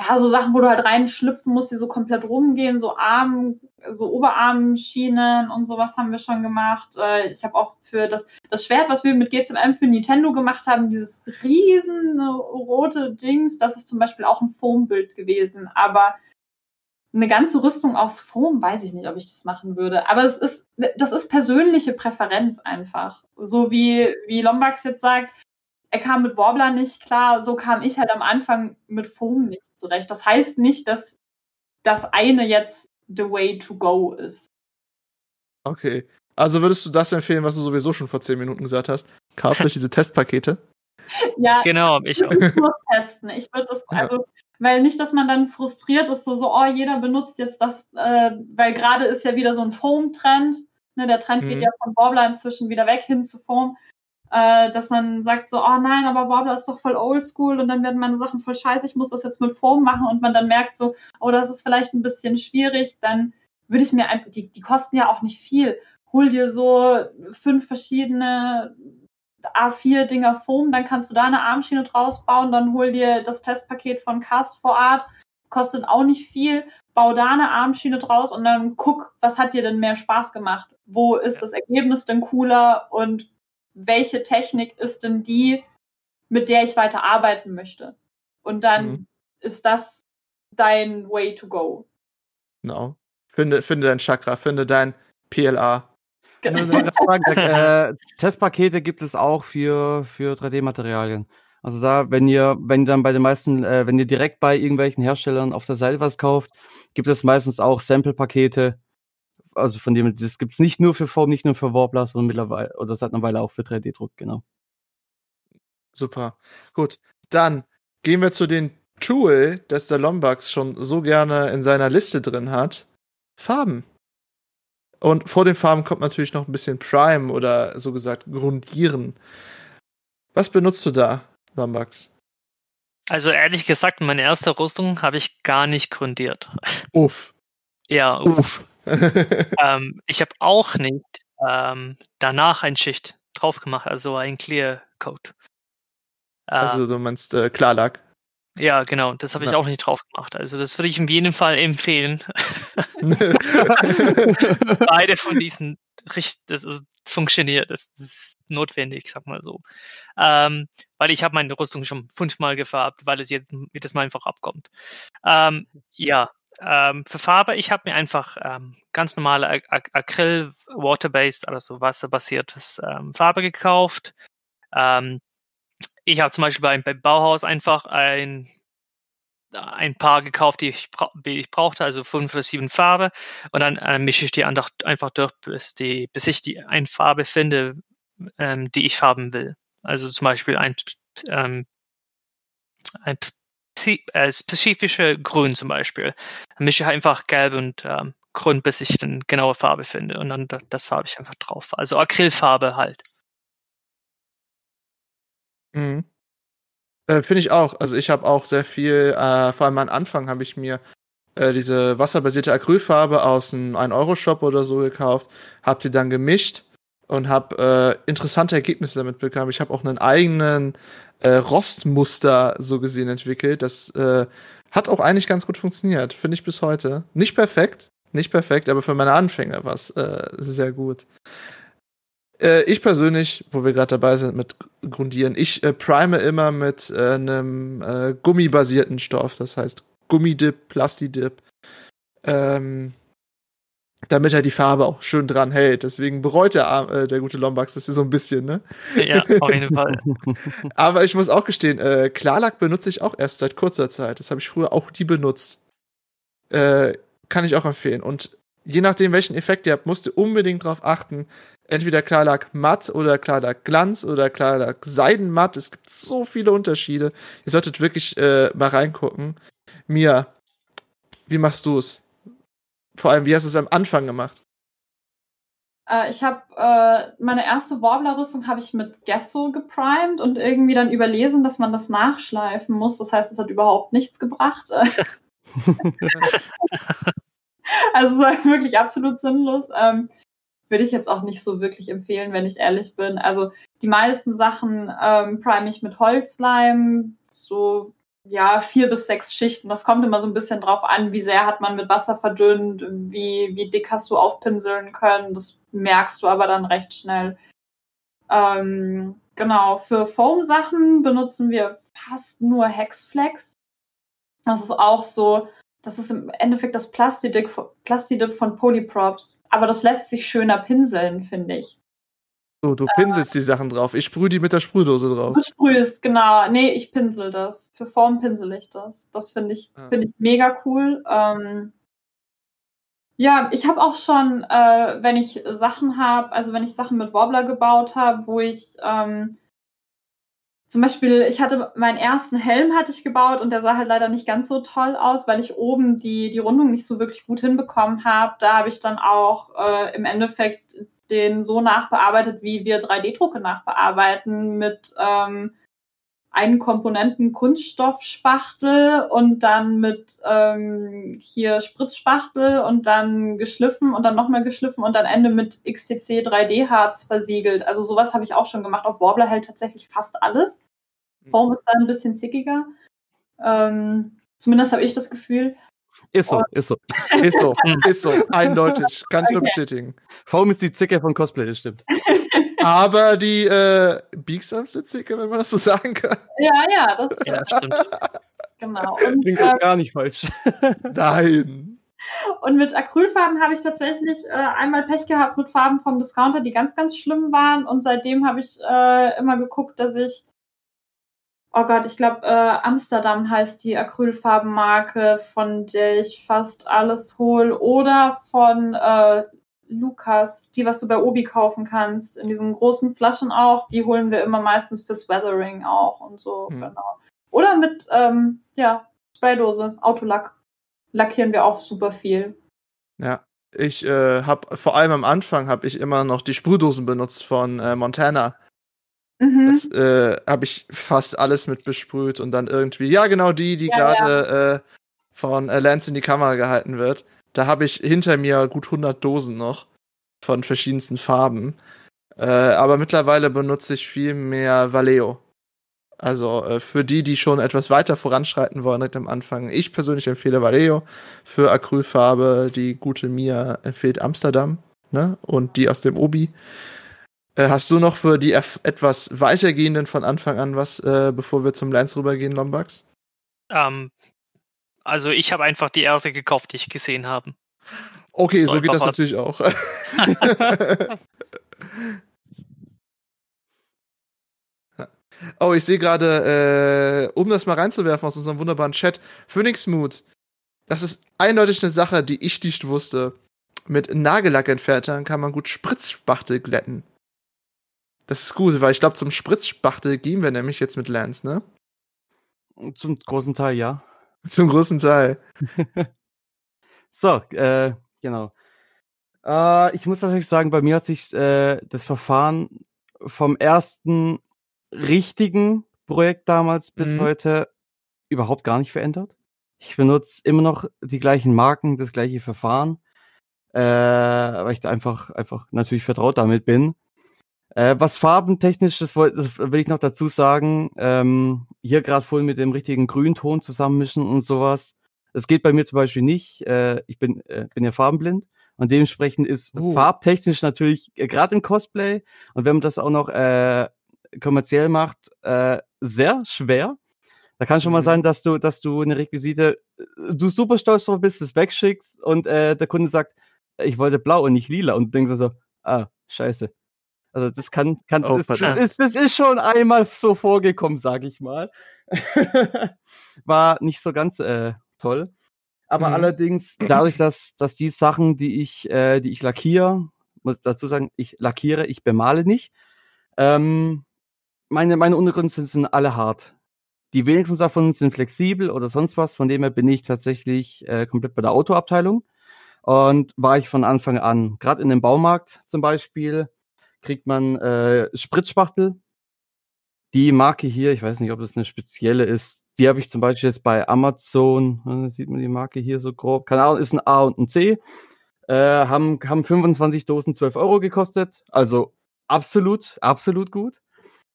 ja, so Sachen, wo du halt reinschlüpfen musst, die so komplett rumgehen, so Arm, so Oberarmschienen und sowas haben wir schon gemacht. Äh, ich habe auch für das, das Schwert, was wir mit GCM für Nintendo gemacht haben, dieses riesen rote Dings, das ist zum Beispiel auch ein Foambild gewesen. Aber eine ganze Rüstung aus Foam, weiß ich nicht, ob ich das machen würde. Aber es ist, das ist persönliche Präferenz einfach. So wie, wie Lombax jetzt sagt, er kam mit Warbler nicht klar, so kam ich halt am Anfang mit Foam nicht zurecht. Das heißt nicht, dass das eine jetzt the way to go ist. Okay. Also würdest du das empfehlen, was du sowieso schon vor zehn Minuten gesagt hast? Kauft euch diese Testpakete. Ja, Genau, ich ich auch. würde es nur testen. Ich würde das, Ja. Weil nicht, dass man dann frustriert ist, so, so, oh, jeder benutzt jetzt das, äh, weil gerade ist ja wieder so ein Foam-Trend. Ne, der Trend geht Mhm. ja von Warbler inzwischen wieder weg hin zu Foam. Äh, dass man sagt so, oh nein, aber Warbler ist doch voll oldschool und dann werden meine Sachen voll scheiße, ich muss das jetzt mit Foam machen und man dann merkt so, oh, das ist vielleicht ein bisschen schwierig, dann würde ich mir einfach, die, die kosten ja auch nicht viel. Hol dir so fünf verschiedene A4-Dinger Foam, dann kannst du da eine Armschiene draus bauen, dann hol dir das Testpaket von Cast for Art, kostet auch nicht viel, bau da eine Armschiene draus und dann guck, was hat dir denn mehr Spaß gemacht? Wo ist das Ergebnis denn cooler und welche Technik ist denn die, mit der ich weiter arbeiten möchte? Und dann Mhm. ist das dein Way to go. Genau. Finde, finde dein Chakra, finde dein PLA. Sagen, äh, Testpakete gibt es auch für, für 3D-Materialien. Also da, wenn ihr, wenn ihr dann bei den meisten, äh, wenn ihr direkt bei irgendwelchen Herstellern auf der Seite was kauft, gibt es meistens auch Sample-Pakete. Also von dem, das gibt es nicht nur für Form, nicht nur für Warbler, sondern mittlerweile, oder seit einer Weile auch für 3D-Druck, genau. Super. Gut. Dann gehen wir zu dem Tool, das der Lombax schon so gerne in seiner Liste drin hat. Farben. Und vor den Farben kommt natürlich noch ein bisschen Prime oder so gesagt Grundieren. Was benutzt du da, Lombax? Also ehrlich gesagt, meine erste Rüstung habe ich gar nicht grundiert. Uff. Ja, Uff. ähm, ich habe auch nicht ähm, danach ein Schicht drauf gemacht, also ein Clear Coat. Äh, also du meinst äh, Klarlack. Ja, genau, das habe ich Ja. auch nicht drauf gemacht. Also das würde ich in jedem Fall empfehlen. Beide von diesen richtig, das ist funktioniert, das, das ist notwendig, sag mal so. Ähm, weil ich habe meine Rüstung schon fünfmal gefärbt, weil es jetzt jedes Mal einfach abkommt. Ähm, ja, ähm, für Farbe, ich habe mir einfach ähm, ganz normale Ac Ac Acryl, Water-based, also wasserbasiertes ähm, Farbe gekauft. Ich habe zum Beispiel bei, bei Bauhaus einfach ein ein paar gekauft, die ich, bra ich brauchte, also fünf oder sieben Farbe. Und dann äh, mische ich die einfach, durch, bis, die, bis ich die eine Farbe finde, ähm, die ich farben will. Also zum Beispiel ein, ähm, ein äh, spezifische Grün zum Beispiel. Dann mische ich einfach gelb und ähm, grün, bis ich dann genaue Farbe finde. Und dann da- das farbe ich einfach drauf. Also Acrylfarbe halt. Mhm. Äh, Finde ich auch. Also ich habe auch sehr viel, äh, vor allem am Anfang habe ich mir äh, diese wasserbasierte Acrylfarbe aus einem 1-Euro-Shop oder so gekauft, habe die dann gemischt und habe äh, interessante Ergebnisse damit bekommen. Ich habe auch einen eigenen äh, Rostmuster so gesehen entwickelt. Das hat auch eigentlich ganz gut funktioniert, finde ich bis heute. Nicht perfekt, nicht perfekt, aber für meine Anfänger war es sehr gut. Äh, ich persönlich, wo wir gerade dabei sind mit Grundieren, ich äh, prime immer mit äh, einem äh, gummibasierten Stoff, das heißt Gummidip, Plastidip, ähm, damit er die Farbe auch schön dran hält. Deswegen bereut der, äh, der gute Lombax das hier so ein bisschen, ne? Ja, auf jeden Fall. Aber ich muss auch gestehen, äh, Klarlack benutze ich auch erst seit kurzer Zeit. Das habe ich früher auch nie benutzt. Äh, kann ich auch empfehlen. Und je nachdem, welchen Effekt ihr habt, musst ihr unbedingt darauf achten. Entweder Klarlack matt oder Klarlack Glanz oder Klarlack Seidenmatt. Es gibt so viele Unterschiede. Ihr solltet wirklich äh, mal reingucken. Mia, wie machst du es? Vor allem, wie hast du es am Anfang gemacht? Äh, ich habe äh, meine erste Warbler-Rüstung habe ich mit Gesso geprimed und irgendwie dann überlesen, dass man das nachschleifen muss. Das heißt, es hat überhaupt nichts gebracht. also es war wirklich absolut sinnlos. Ähm, würde ich jetzt auch nicht so wirklich empfehlen, wenn ich ehrlich bin. Also die meisten Sachen ähm, prime ich mit Holzleim, so ja, vier bis sechs Schichten. Das kommt immer so ein bisschen drauf an, wie sehr hat man mit Wasser verdünnt, wie, wie dick hast du aufpinseln können. Das merkst du aber dann recht schnell. Ähm, genau, für Foam-Sachen benutzen wir fast nur Hexflex. Das ist auch so, das ist im Endeffekt das Plastidip, Plastidip von Polyprops. Aber das lässt sich schöner pinseln, finde ich. So, du pinselst die Sachen drauf. Ich sprühe die mit der Sprühdose drauf. Du sprühst, genau. Nee, ich pinsel das. Für Form pinsel ich das. Das finde ich, Ah. finde ich mega cool. Ähm, ja, ich habe auch schon, äh, wenn ich Sachen habe, also wenn ich Sachen mit Wobbler gebaut habe, wo ich ähm, zum Beispiel, ich hatte meinen ersten Helm hatte ich gebaut und der sah halt leider nicht ganz so toll aus, weil ich oben die, die Rundung nicht so wirklich gut hinbekommen habe. Da habe ich dann auch äh, im Endeffekt den so nachbearbeitet, wie wir 3D-Drucke nachbearbeiten, mit ähm, einen Komponenten Kunststoffspachtel und dann mit ähm, hier Spritzspachtel und dann geschliffen und dann nochmal geschliffen und dann Ende mit XTC 3D-Harz versiegelt. Also sowas habe ich auch schon gemacht. Auf Warbler hält tatsächlich fast alles. Form ist da ein bisschen zickiger. Ähm, zumindest habe ich das Gefühl. Ist so, ist so. Ist so, ist so, eindeutig. Kann ich nur bestätigen. Form ist die Zicke von Cosplay, das stimmt. Aber die äh, biegsamste Zicke, wenn man das so sagen kann. Ja, ja, das stimmt. Ja, stimmt. Genau. Und, Klingt äh, doch gar nicht falsch. Nein. Und mit Acrylfarben habe ich tatsächlich äh, einmal Pech gehabt mit Farben vom Discounter, die ganz, ganz schlimm waren. Und seitdem habe ich äh, immer geguckt, dass ich, oh Gott, ich glaube, äh, Amsterdam heißt die Acrylfarbenmarke, von der ich fast alles hole. Oder von äh, Lukas, die, was du bei Obi kaufen kannst, in diesen großen Flaschen auch. Die holen wir immer meistens fürs Weathering auch und so, Hm. genau. Oder mit, ähm, ja, Spraydose, Autolack. Lackieren wir auch super viel. Ja. Ich äh, habe vor allem am Anfang habe ich immer noch die Sprühdosen benutzt von äh, Montana. Mhm. Das äh, habe ich fast alles mit besprüht und dann irgendwie, ja genau die, die Ja, gerade äh, von äh, Lance in die Kamera gehalten wird. Da habe ich hinter mir gut 100 Dosen noch von verschiedensten Farben. Äh, aber mittlerweile benutze ich viel mehr Vallejo. Also äh, für die, die schon etwas weiter voranschreiten wollen, direkt am Anfang. Ich persönlich empfehle Vallejo. Für Acrylfarbe, die gute Mia empfiehlt Amsterdam. Ne? Und die aus dem Obi. Äh, hast du noch für die etwas weitergehenden von Anfang an was, äh, bevor wir zum Lance rübergehen, Lombax? Ähm, also ich habe einfach die erste gekauft, die ich gesehen habe. Okay, So so geht das was. natürlich auch. oh, ich sehe gerade, äh, um das mal reinzuwerfen aus unserem wunderbaren Chat, Phoenix Mood. Das ist eindeutig eine Sache, die ich nicht wusste. Mit Nagellackentfertern kann man gut Spritzspachtel glätten. Das ist gut, weil ich glaube, zum Spritzspachtel gehen wir nämlich jetzt mit Lance, ne? Zum großen Teil, ja. Zum großen Teil. So, äh, genau. Äh, ich muss tatsächlich sagen, bei mir hat sich äh, das Verfahren vom ersten richtigen Projekt damals bis Mhm. heute überhaupt gar nicht verändert. Ich benutze immer noch die gleichen Marken, das gleiche Verfahren, äh, weil ich da einfach, einfach natürlich vertraut damit bin. Äh, was farbentechnisch, das, woll- das will ich noch dazu sagen, ähm, hier gerade voll mit dem richtigen Grünton zusammenmischen und sowas. Das geht bei mir zum Beispiel nicht. Äh, ich bin, äh, bin ja farbenblind und dementsprechend ist Uh. farbtechnisch natürlich, äh, gerade im Cosplay und wenn man das auch noch äh, kommerziell macht, äh, sehr schwer. Da kann schon mal Mhm. sein, dass du, dass du eine Requisite, äh, du super stolz drauf bist, das wegschickst und äh, der Kunde sagt, ich wollte blau und nicht lila und du denkst so, ah, scheiße. Also das kann, kann Oh, das, das, ist, das ist schon einmal so vorgekommen, sag ich mal. War nicht so ganz äh, toll. Aber Mhm. allerdings, dadurch, dass, dass die Sachen, die ich, äh, die ich lackiere, muss dazu sagen, ich lackiere, ich bemale nicht. Ähm, meine, meine Untergründe sind, sind alle hart. Die wenigsten davon sind flexibel oder sonst was. Von dem her bin ich tatsächlich äh, komplett bei der Autoabteilung. Und war ich von Anfang an. Gerade in dem Baumarkt zum Beispiel kriegt man äh, Spritzspachtel. Die Marke hier, ich weiß nicht, ob das eine spezielle ist, die habe ich zum Beispiel jetzt bei Amazon, äh, sieht man die Marke hier so grob, keine Ahnung, ist ein A und ein C, äh, haben, haben 25 Dosen 12 Euro gekostet, also absolut, absolut gut.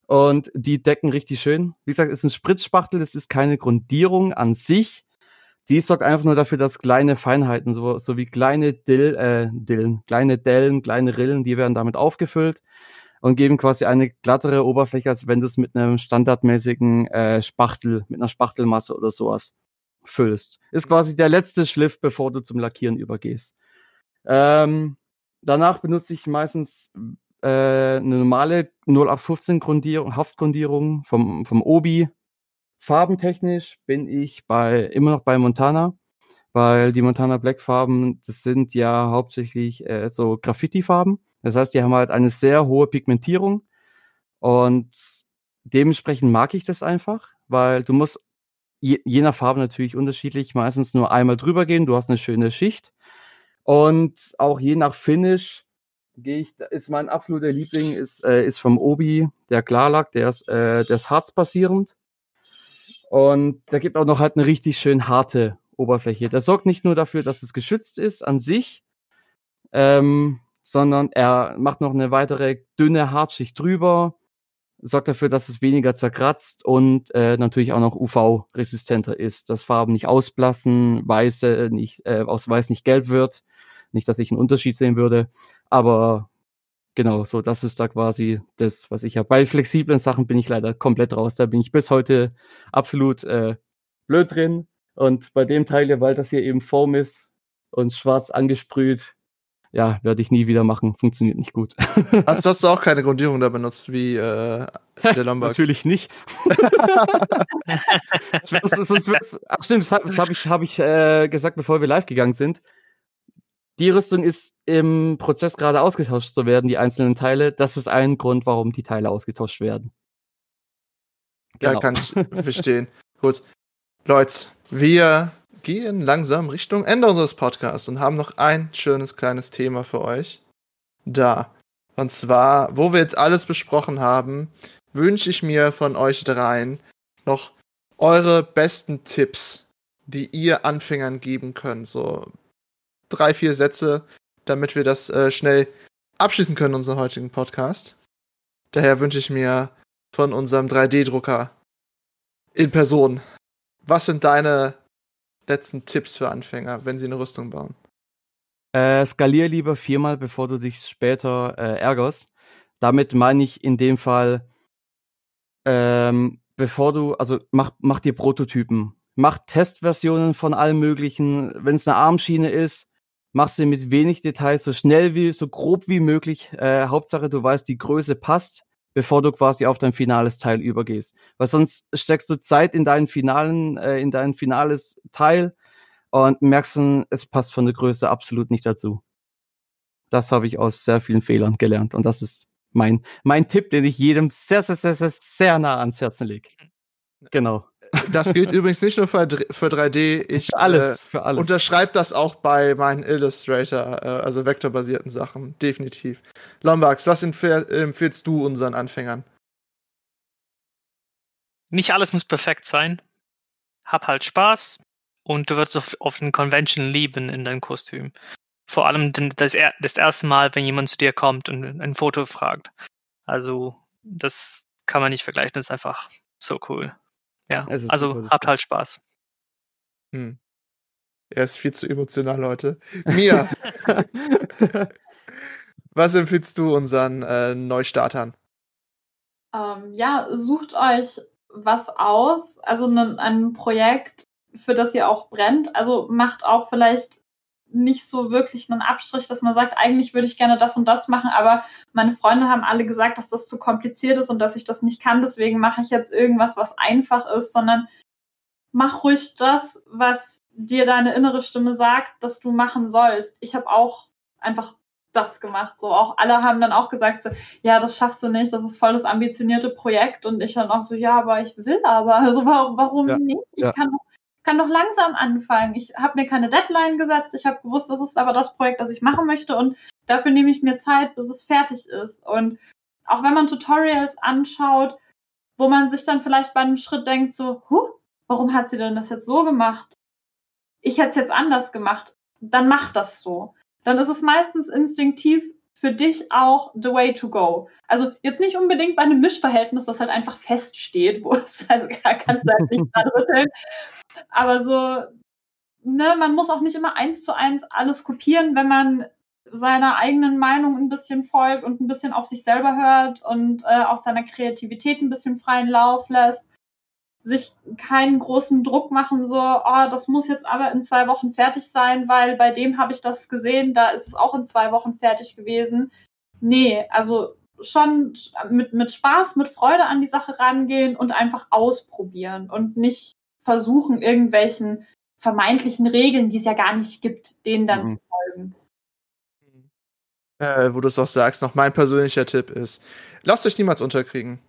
Und die decken richtig schön. Wie gesagt, ist ein Spritzspachtel, das ist keine Grundierung an sich. Die sorgt einfach nur dafür, dass kleine Feinheiten, so, so wie kleine Dill, äh, Dillen, kleine Dellen, kleine Rillen, die werden damit aufgefüllt und geben quasi eine glattere Oberfläche, als wenn du es mit einem standardmäßigen äh, Spachtel, mit einer Spachtelmasse oder sowas füllst. Ist quasi der letzte Schliff, bevor du zum Lackieren übergehst. Ähm, danach benutze ich meistens äh, eine normale 0815 Grundierung, Haftgrundierung vom, vom Obi. Farbentechnisch bin ich bei, immer noch bei Montana, weil die Montana Black Farben, das sind ja hauptsächlich äh, so Graffiti-Farben. Das heißt, die haben halt eine sehr hohe Pigmentierung und dementsprechend mag ich das einfach, weil du musst je, je nach Farbe natürlich unterschiedlich meistens nur einmal drüber gehen. Du hast eine schöne Schicht und auch je nach Finish gehe ich, ist mein absoluter Liebling ist, äh, ist vom Obi, der Klarlack, der ist, äh, der ist harzbasierend. Und da gibt auch noch halt eine richtig schön harte Oberfläche. Das sorgt nicht nur dafür, dass es geschützt ist an sich, ähm, sondern er macht noch eine weitere dünne Hartschicht drüber, sorgt dafür, dass es weniger zerkratzt und äh, natürlich auch noch UV-resistenter ist, dass Farben nicht ausblassen, weiße nicht, äh, aus weiß nicht gelb wird. Nicht, dass ich einen Unterschied sehen würde, aber genau, so das ist da quasi das, was ich habe. Bei flexiblen Sachen bin ich leider komplett raus. Da bin ich bis heute absolut äh, blöd drin. Und bei dem Teil hier, weil das hier eben Foam ist und schwarz angesprüht, ja, werde ich nie wieder machen. Funktioniert nicht gut. Hast, hast du auch keine Grundierung da benutzt, wie äh, der Lombax? Natürlich nicht. sonst, sonst, ach stimmt, das habe hab ich, hab ich äh, gesagt, bevor wir live gegangen sind. Die Rüstung ist im Prozess gerade ausgetauscht zu werden, die einzelnen Teile. Das ist ein Grund, warum die Teile ausgetauscht werden. Genau. Ja, kann ich verstehen. Gut. Leute, wir gehen langsam Richtung Ende unseres Podcasts und haben noch ein schönes kleines Thema für euch da. Und zwar, wo wir jetzt alles besprochen haben, wünsche ich mir von euch dreien noch eure besten Tipps, die ihr Anfängern geben könnt. So drei, vier Sätze, damit wir das äh, schnell abschließen können, unseren heutigen Podcast. Daher wünsche ich mir von unserem 3D-Drucker in Person. Was sind deine letzten Tipps für Anfänger, wenn sie eine Rüstung bauen? Äh, skalier lieber viermal, bevor du dich später äh, ärgerst. Damit meine ich in dem Fall, ähm, bevor du, also mach, mach dir Prototypen. Mach Testversionen von allem möglichen. Wenn es eine Armschiene ist, mach sie mit wenig Details, so schnell wie, so grob wie möglich. Äh, Hauptsache, du weißt, die Größe passt, bevor du quasi auf dein finales Teil übergehst. Weil sonst steckst du Zeit in deinen finalen, äh, in dein finales Teil und merkst, es passt von der Größe absolut nicht dazu. Das habe ich aus sehr vielen Fehlern gelernt und das ist mein, mein Tipp, den ich jedem sehr, sehr, sehr, sehr, sehr nah ans Herzen lege. Genau. Das gilt übrigens nicht nur für, für 3D. Ich für alles, äh, für alles. unterschreibe das auch bei meinen Illustrator, äh, also vektorbasierten Sachen. Definitiv. Lombax, was empfiehlst du unseren Anfängern? Nicht alles muss perfekt sein. Hab halt Spaß und du wirst auf, auf den Convention lieben in deinem Kostüm. Vor allem das, das erste Mal, wenn jemand zu dir kommt und ein Foto fragt. Also, das kann man nicht vergleichen, das ist einfach so cool. Ja, also habt halt Spaß. Hm. Er ist viel zu emotional, Leute. Mia, was empfiehlst du unseren äh, Neustartern? Ähm, ja, sucht euch was aus, also ein, ein Projekt, für das ihr auch brennt. Also macht auch vielleicht nicht so wirklich einen Abstrich, dass man sagt, eigentlich würde ich gerne das und das machen, aber meine Freunde haben alle gesagt, dass das zu kompliziert ist und dass ich das nicht kann, deswegen mache ich jetzt irgendwas, was einfach ist, sondern mach ruhig das, was dir deine innere Stimme sagt, dass du machen sollst. Ich habe auch einfach das gemacht. So auch alle haben dann auch gesagt, so, ja, das schaffst du nicht, das ist voll das ambitionierte Projekt. Und ich dann auch so, ja, aber ich will aber. Also warum, warum ja, nicht? Ich ja. kann doch kann doch langsam anfangen. Ich habe mir keine Deadline gesetzt. Ich habe gewusst, das ist aber das Projekt, das ich machen möchte und dafür nehme ich mir Zeit, bis es fertig ist. Und auch wenn man Tutorials anschaut, wo man sich dann vielleicht bei einem Schritt denkt, so, huh, warum hat sie denn das jetzt so gemacht? Ich hätte es jetzt anders gemacht. Dann mach das so. Dann ist es meistens instinktiv für dich auch the way to go. Also jetzt nicht unbedingt bei einem Mischverhältnis, das halt einfach feststeht, wo es, also kannst du halt nicht dran rütteln. Aber so, ne, man muss auch nicht immer eins zu eins alles kopieren, wenn man seiner eigenen Meinung ein bisschen folgt und ein bisschen auf sich selber hört und äh, auch seiner Kreativität ein bisschen freien Lauf lässt sich keinen großen Druck machen, so, oh, das muss jetzt aber in zwei Wochen fertig sein, weil bei dem habe ich das gesehen, da ist es auch in zwei Wochen fertig gewesen. nee, also schon mit, mit Spaß, mit Freude an die Sache rangehen und einfach ausprobieren und nicht versuchen, irgendwelchen vermeintlichen Regeln, die es ja gar nicht gibt, denen dann Mhm. zu folgen. Äh, wo du es auch sagst, noch mein persönlicher Tipp ist, lasst euch niemals unterkriegen.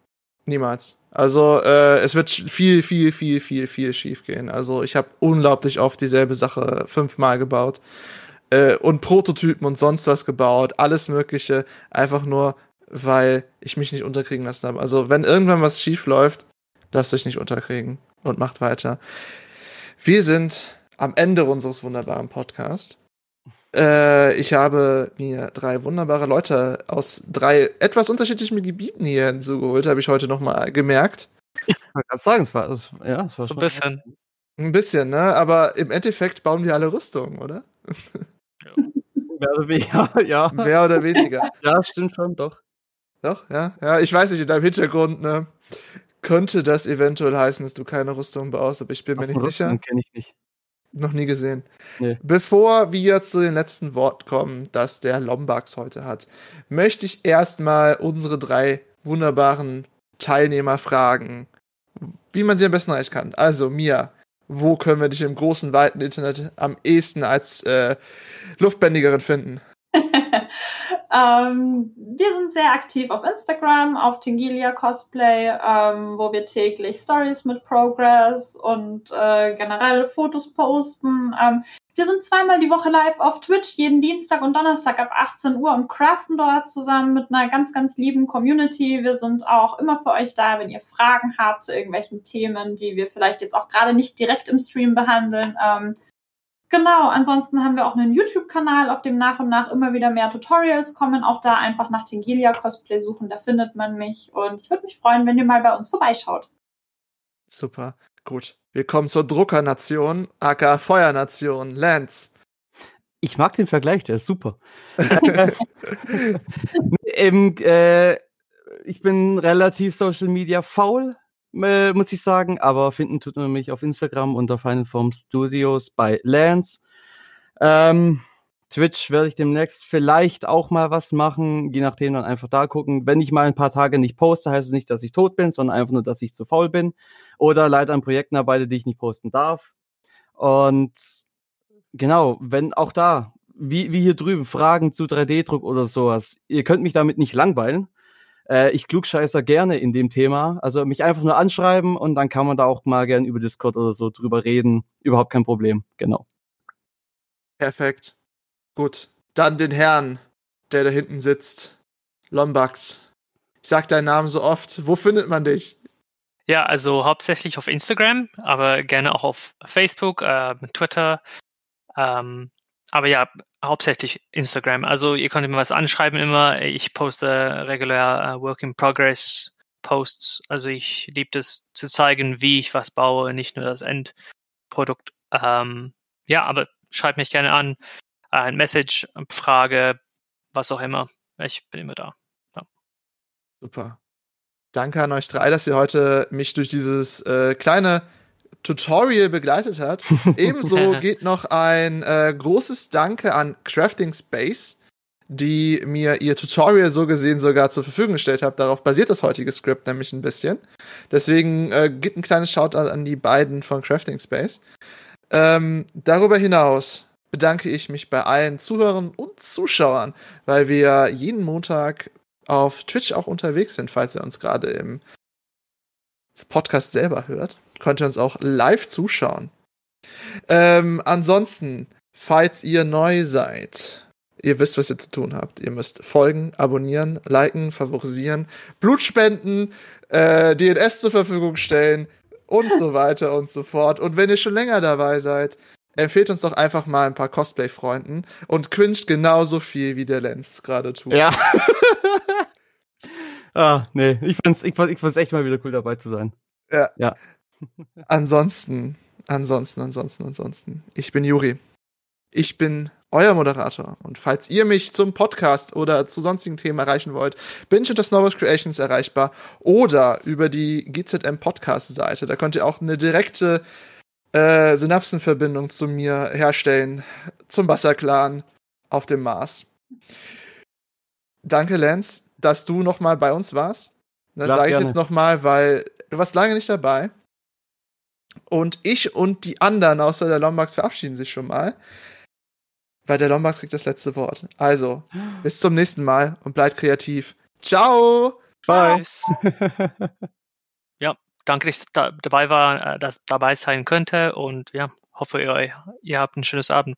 Niemals. Also äh, es wird viel, viel, viel, viel, viel schief gehen. Also ich habe unglaublich oft dieselbe Sache fünfmal gebaut äh, und Prototypen und sonst was gebaut, alles Mögliche, einfach nur, weil ich mich nicht unterkriegen lassen habe. Also wenn irgendwann was schief läuft, lasst euch nicht unterkriegen und macht weiter. Wir sind am Ende unseres wunderbaren Podcasts. Äh, ich habe mir drei wunderbare Leute aus drei etwas unterschiedlichen Gebieten hier hinzugeholt, habe ich heute nochmal gemerkt. Ich gerade sagen, es war, es, ja, es war So schon- ein bisschen. Ein bisschen, ne? Aber im Endeffekt bauen wir alle Rüstungen, oder? Mehr oder weniger, ja. Mehr oder weniger. Ja, stimmt schon, doch. Doch, ja. Ja, ich weiß nicht, in deinem Hintergrund, ne? Könnte das eventuell heißen, dass du keine Rüstung baust, aber ich bin mir nicht sicher. kenne ich nicht. Noch nie gesehen. Nee. Bevor wir zu den letzten Wort kommen, das der Lombax heute hat, möchte ich erstmal unsere drei wunderbaren Teilnehmer fragen, wie man sie am besten erreichen kann. Also, Mia, wo können wir dich im großen, weiten Internet am ehesten als äh, Luftbändigerin finden? Ähm, wir sind sehr aktiv auf Instagram, auf Tingilia Cosplay, ähm, wo wir täglich Stories mit Progress und äh, generell Fotos posten. Ähm, wir sind zweimal die Woche live auf Twitch, jeden Dienstag und Donnerstag ab 18 Uhr und craften dort zusammen mit einer ganz, ganz lieben Community. Wir sind auch immer für euch da, wenn ihr Fragen habt zu irgendwelchen Themen, die wir vielleicht jetzt auch gerade nicht direkt im Stream behandeln. Ähm, Genau, ansonsten haben wir auch einen YouTube-Kanal, auf dem nach und nach immer wieder mehr Tutorials kommen. Auch da einfach nach Tingilia Cosplay suchen, da findet man mich. Und ich würde mich freuen, wenn ihr mal bei uns vorbeischaut. Super, gut. Wir kommen zur Druckernation, aka Feuernation, Lance. Ich mag den Vergleich, der ist super. ähm, äh, ich bin relativ Social Media faul, äh, muss ich sagen, aber finden tut man mich auf Instagram unter Final Form Studios bei Lance. Ähm, Twitch werde ich demnächst vielleicht auch mal was machen, je nachdem dann einfach da gucken. Wenn ich mal ein paar Tage nicht poste, heißt es nicht, dass ich tot bin, sondern einfach nur, dass ich zu faul bin oder leider an Projekten arbeite, die ich nicht posten darf. Und genau, wenn auch da, wie, wie hier drüben, Fragen zu 3D-Druck oder sowas, ihr könnt mich damit nicht langweilen. Äh, ich klugscheißer gerne in dem Thema. Also mich einfach nur anschreiben und dann kann man da auch mal gern über Discord oder so drüber reden. Überhaupt kein Problem. Genau. Perfekt. Gut. Dann den Herrn, der da hinten sitzt. Lombax. Ich sag deinen Namen so oft. Wo findet man dich? Ja, also hauptsächlich auf Instagram, aber gerne auch auf Facebook, äh, Twitter. Ähm, aber ja, hauptsächlich Instagram. Also ihr könnt mir was anschreiben immer. Ich poste regulär äh, Work in Progress Posts. Also ich liebe es zu zeigen, wie ich was baue, nicht nur das Endprodukt. Ähm, ja, aber schreibt mich gerne an. Äh, ein Message, Frage, was auch immer. Ich bin immer da. Super. Danke an euch drei, dass ihr heute mich durch dieses äh, kleine Tutorial begleitet habt. Ebenso geht noch ein äh, großes Danke an Crafting Space, die mir ihr Tutorial so gesehen sogar zur Verfügung gestellt hat. Darauf basiert das heutige Skript nämlich ein bisschen. Deswegen äh, geht ein kleines Shoutout an die beiden von Crafting Space. Ähm, darüber hinaus bedanke ich mich bei allen Zuhörern und Zuschauern, weil wir jeden Montag auf Twitch auch unterwegs sind, falls ihr uns gerade im Podcast selber hört. Könnt ihr uns auch live zuschauen. Ähm, ansonsten, falls ihr neu seid, ihr wisst, was ihr zu tun habt. Ihr müsst folgen, abonnieren, liken, favorisieren, Blut spenden, äh, DNS zur Verfügung stellen und so weiter und so fort. Und wenn ihr schon länger dabei seid, empfehlt uns doch einfach mal ein paar Cosplay-Freunden und cringet genauso viel, wie der Lenz gerade tut. Ja. ah, nee, ich fand's, ich, fand, ich fand's echt mal wieder cool dabei zu sein. Ansonsten, ansonsten, ansonsten, ansonsten. Ich bin Juri. Ich bin euer Moderator. Und falls ihr mich zum Podcast oder zu sonstigen Themen erreichen wollt, bin ich unter Snowboard Creations erreichbar oder über die GZM Podcast Seite. Da könnt ihr auch eine direkte äh, Synapsenverbindung zu mir herstellen, zum Wasserclan auf dem Mars. danke, Lance, dass du nochmal bei uns warst. Das Klar, sage ich jetzt nochmal, weil du warst lange nicht dabei. Und ich und die anderen außer der Lombax verabschieden sich schon mal. Weil der Lombax kriegt das letzte Wort. Also, bis zum nächsten Mal und bleibt kreativ. Ciao! Bye. Tschüss. Danke, dass ich da, dabei war, äh, dass dabei sein könnte und ja, hoffe ihr, ihr habt ein schönes Abend.